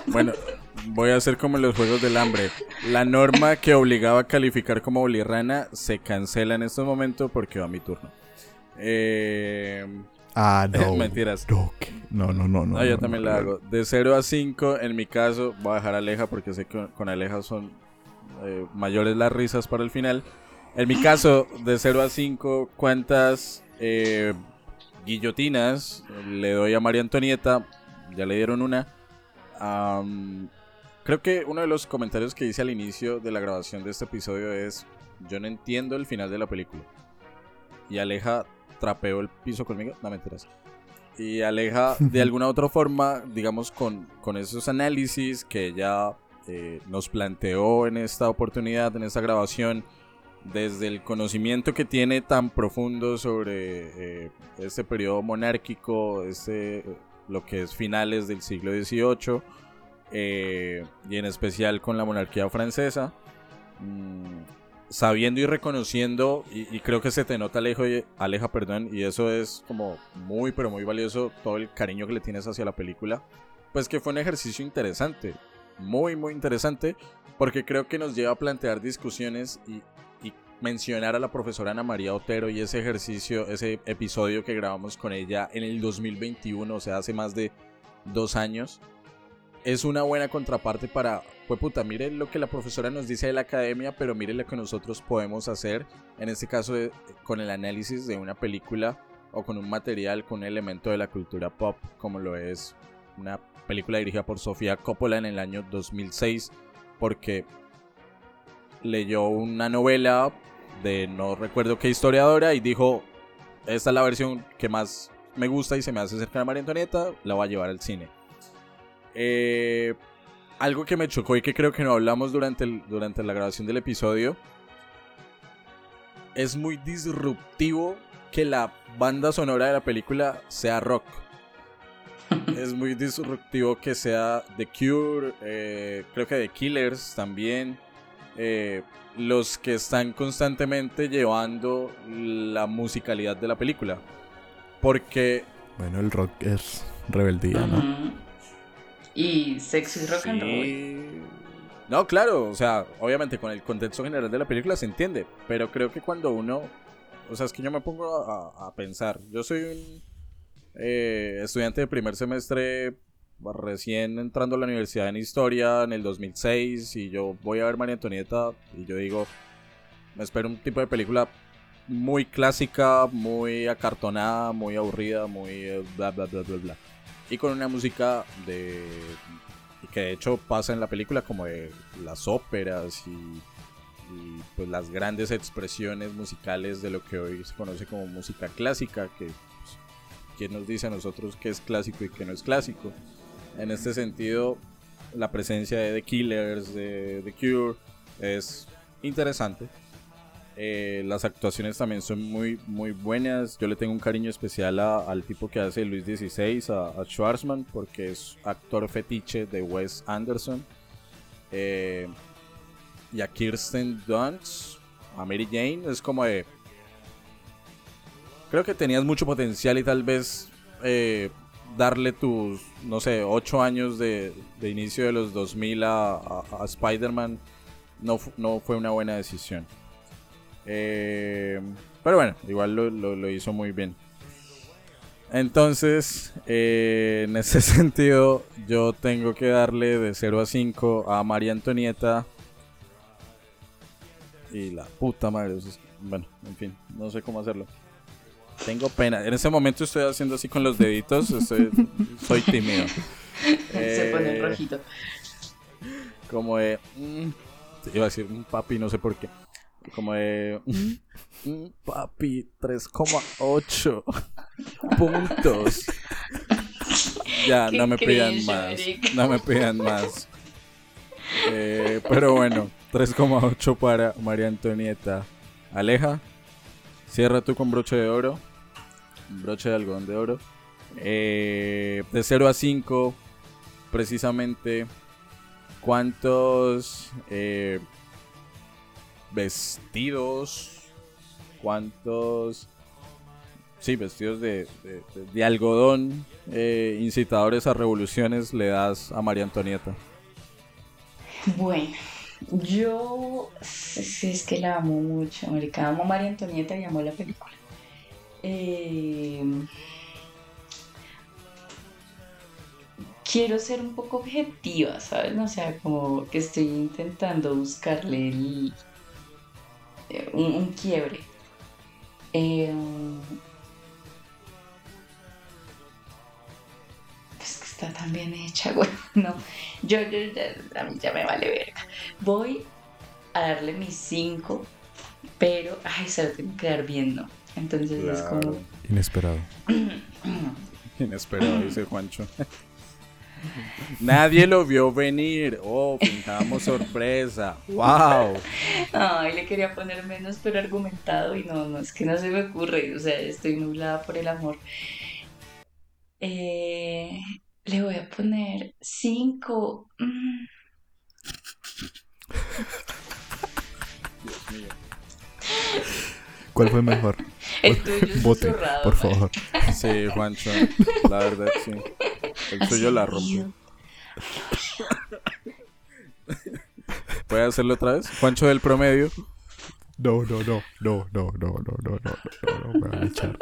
Bueno, voy a hacer como en los Juegos del Hambre. La norma que obligaba a calificar como bolirrana se cancela en estos momentos porque va mi turno. Eh, Ah, no. Mentiras. No, no, no, no. No, No, yo no, también no, la no. hago. De 0 a 5, en mi caso, voy a dejar a Aleja porque sé que con Aleja son eh, mayores las risas para el final. En mi caso, de 0 a 5, ¿cuántas eh, guillotinas le doy a María Antonieta? Ya le dieron una. Creo que uno de los comentarios que hice al inicio de la grabación de este episodio es: Yo no entiendo el final de la película. Y Aleja trapeó el piso conmigo. No mentiras y aleja de alguna otra forma, digamos, con, con esos análisis que ella eh, nos planteó en esta oportunidad, en esta grabación, desde el conocimiento que tiene tan profundo sobre eh, este periodo monárquico, este, lo que es finales del siglo XVIII, eh, y en especial con la monarquía francesa. mm, sabiendo y reconociendo, y, y creo que se te nota Alejo Aleja, perdón, y eso es como muy, pero muy valioso, todo el cariño que le tienes hacia la película, pues que fue un ejercicio interesante, muy, muy interesante, porque creo que nos lleva a plantear discusiones y mencionar a la profesora Ana María Otero y ese ejercicio, ese episodio que grabamos con ella en el 2021, o sea, hace más de dos años, es una buena contraparte para, pues puta, mire lo que la profesora nos dice de la academia, pero mire lo que nosotros podemos hacer, en este caso eh, con el análisis de una película o con un material, con un elemento de la cultura pop, como lo es una película dirigida por Sofía Coppola en el año 2006, porque leyó una novela de no recuerdo qué historiadora y dijo, esta es la versión que más me gusta y se me hace cercana a María Antonieta, la voy a llevar al cine. Eh, algo que me chocó y que creo que no hablamos durante, el- durante la grabación del episodio. Es muy disruptivo que la banda sonora de la película sea rock. es muy disruptivo que sea The Cure, eh, creo que The Killers también. Eh, los que están constantemente llevando la musicalidad de la película. Porque Bueno, el rock es rebeldía, ¿no? Y sexo y rock and roll. Sí. No, claro, o sea, obviamente con el contexto general de la película se entiende, pero creo que cuando uno, o sea, es que yo me pongo a, a pensar, yo soy un eh, estudiante de primer semestre recién entrando a la universidad en historia en el 2006 y yo voy a ver María Antonieta y yo digo, me espero un tipo de película muy clásica, muy acartonada, muy aburrida, muy eh, bla bla bla bla bla. Y con una música de que de hecho pasa en la película como de las óperas y, pues las grandes expresiones musicales de lo que hoy se conoce como música clásica, que pues, quién nos dice a nosotros qué es clásico y qué no es clásico. En este sentido, la presencia de The Killers, de The Cure, es interesante. Eh, las actuaciones también son muy, muy buenas. Yo le tengo un cariño especial al tipo que hace Luis XVI, a, a Schwarzman, porque es actor fetiche de Wes Anderson. Eh, y a Kirsten Dunst, a Mary Jane, es como de. Creo que tenías mucho potencial y tal vez eh, darle tus, no sé, 8 años de, inicio de los 2000 a, a- Spider-Man no, no fue una buena decisión. Eh, pero bueno, igual lo, lo- hizo muy bien. Entonces, eh, en ese sentido, yo tengo que darle de 0 a 5 a María Antonieta. Y la puta madre. bueno, en fin, no sé cómo hacerlo. Tengo pena. En ese momento estoy haciendo así con los deditos. estoy- soy tímido. Se pone Eh, rojito. como de. mm, iba a decir un papi, no sé por qué. Como de. mm, mm, papi, 3,8 puntos. Ya, no me pidan más. No me pidan más. Eh, pero bueno, 3,8 para María Antonieta. Aleja, cierra tú con broche de oro. Broche de algodón de oro. Eh, de 0 a 5, precisamente, ¿cuántos eh, vestidos? ¿Cuántos... Sí, vestidos de, de- algodón, eh, incitadores a revoluciones, le das a María Antonieta? Bueno, yo sí, es que la amo mucho, marica. Amo a María Antonieta y amo la película. Eh, quiero ser un poco objetiva, ¿sabes? O sea, como que estoy intentando buscarle eh, un, quiebre. Eh, es que está tan bien hecha, güey. No, yo, yo ya, a mí ya me vale verga. Voy a darle mis 5, pero, ay, se lo tengo que dar bien, ¿no? Entonces es como... Inesperado. Inesperado, dice Juancho. Nadie lo vio venir. Oh, pintamos sorpresa. ¡Wow! Ay, le quería poner menos, pero argumentado y no, no, es que no se me ocurre, o sea, estoy nublada por el amor. Eh, le voy a poner 5. Dios mío. ¿Cuál fue mejor? El tuyo es Vote, susurrado, por favor. Sí, Juancho. La verdad, sí. El tuyo la rompió. ¿Puede hacerlo otra vez? Juancho del promedio. No, no, no, no, no, no, no, no, no, no, no, me van a echar.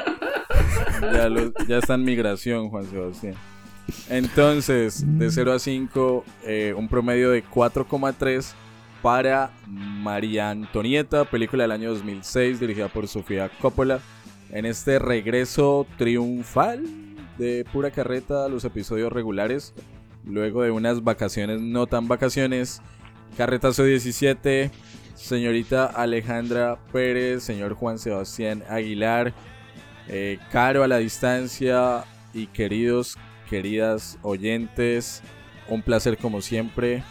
Ya, lo- ya está en migración, Juan Sebastián. Entonces, de 0 a 5, eh, un promedio de 4,3 para María Antonieta, película del año 2006, dirigida por Sofía Coppola. En este regreso triunfal de pura carreta a los episodios regulares, luego de unas vacaciones no tan vacaciones. Carretazo 17, señorita Alejandra Pérez, señor Juan Sebastián Aguilar, eh, Caro a la distancia y queridos, queridas oyentes, un placer como siempre.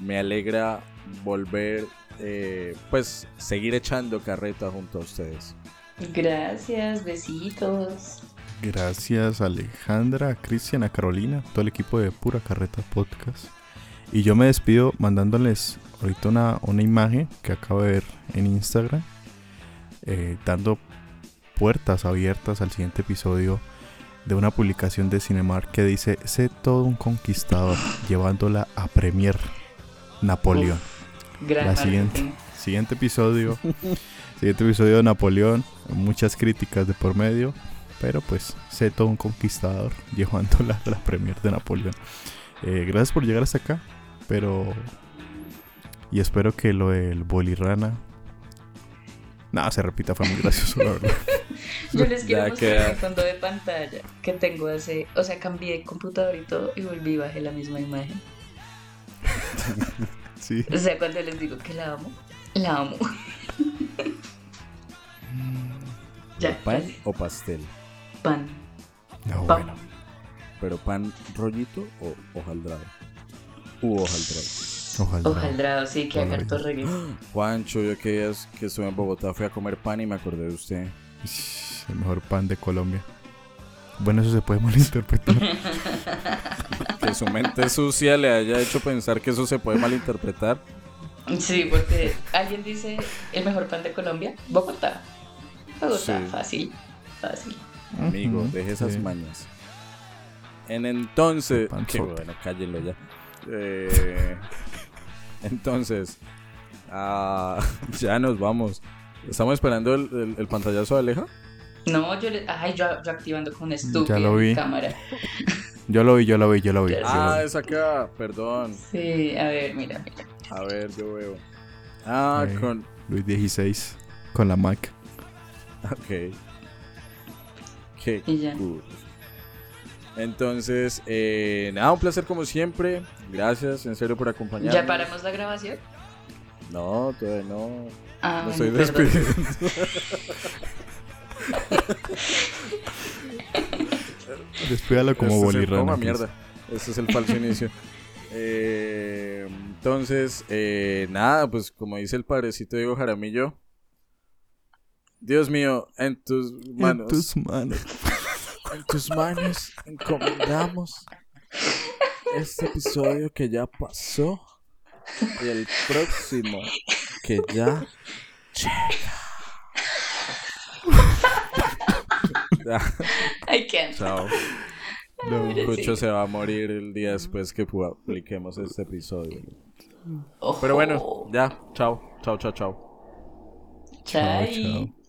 Me alegra volver, eh, pues seguir echando carreta junto a ustedes. Gracias, besitos. Gracias Alejandra, a Cristian, a Carolina, todo el equipo de Pura Carreta Podcast. Y yo me despido mandándoles ahorita una, una imagen que acabo de ver en Instagram, eh, dando puertas abiertas al siguiente episodio de una publicación de Cinemark que dice, sé todo un conquistador, llevándola a Premier Napoleón. Gran La siguiente, siguiente episodio, siguiente episodio de Napoleón, muchas críticas de por medio, pero pues sé todo un conquistador, llevándola a la Premier de Napoleón. Eh, gracias por llegar hasta acá, pero... Y espero que lo del bolirrana... Nada, se repita, fue muy gracioso, la verdad. Yo les quiero Ya mostrar queda. mi fondo de pantalla que tengo hace, o sea, cambié computador y todo y volví y bajé la misma imagen. Sí. O sea, cuando les digo que la amo, la amo. ya, ¿Pan casi. o pastel? pan. No, Pan. bueno. ¿Pero pan rollito o hojaldrado? U hojaldrado. Ojalá. Hojaldrado, sí, que haga Ojalá. harto reggae. Juancho, yo que días que estuve en Bogotá fui a comer pan y me acordé de usted. El mejor pan de Colombia. Bueno, eso se puede malinterpretar. Que su mente sucia le haya hecho pensar que eso se puede malinterpretar. Sí, porque alguien dice el mejor pan de Colombia, Bogotá. Bogotá, Sí. fácil, fácil. Amigo, deje esas sí. mañas. En entonces. Qué bueno, cállenlo ya. Eh, entonces. ah, ya nos vamos. ¿Estamos esperando el, el- el pantallazo de Aleja? No, yo le. Ay, yo, yo activando con estúpido lo vi. cámara. Yo lo vi, yo lo vi, yo lo vi. Ya yo Ah, lo vi. es acá, perdón. Sí, a ver, mira, mira. A ver, yo veo. Ah, Eh. con. Luis 16 con la Mac. Ok. Qué Y ya. cool. Entonces, eh, nada, un placer como siempre. Gracias, en serio, por acompañarnos. ¿Ya paramos la grabación? No, todavía no. Ah, Me bueno, estoy perdón. despidiendo. Despídalo como bolirrana. mierda. Ese es el falso inicio. Eh, entonces, eh, nada, pues como dice el padrecito Diego Jaramillo. Dios mío, en tus manos. En tus manos. En tus manos encomendamos este episodio que ya pasó y el próximo que ya llega. I can't. Chao. No. Cucho se va a morir el día después que publiquemos este episodio. Ojo. Pero bueno, ya. Chao. Chao, chao, chao. Chao.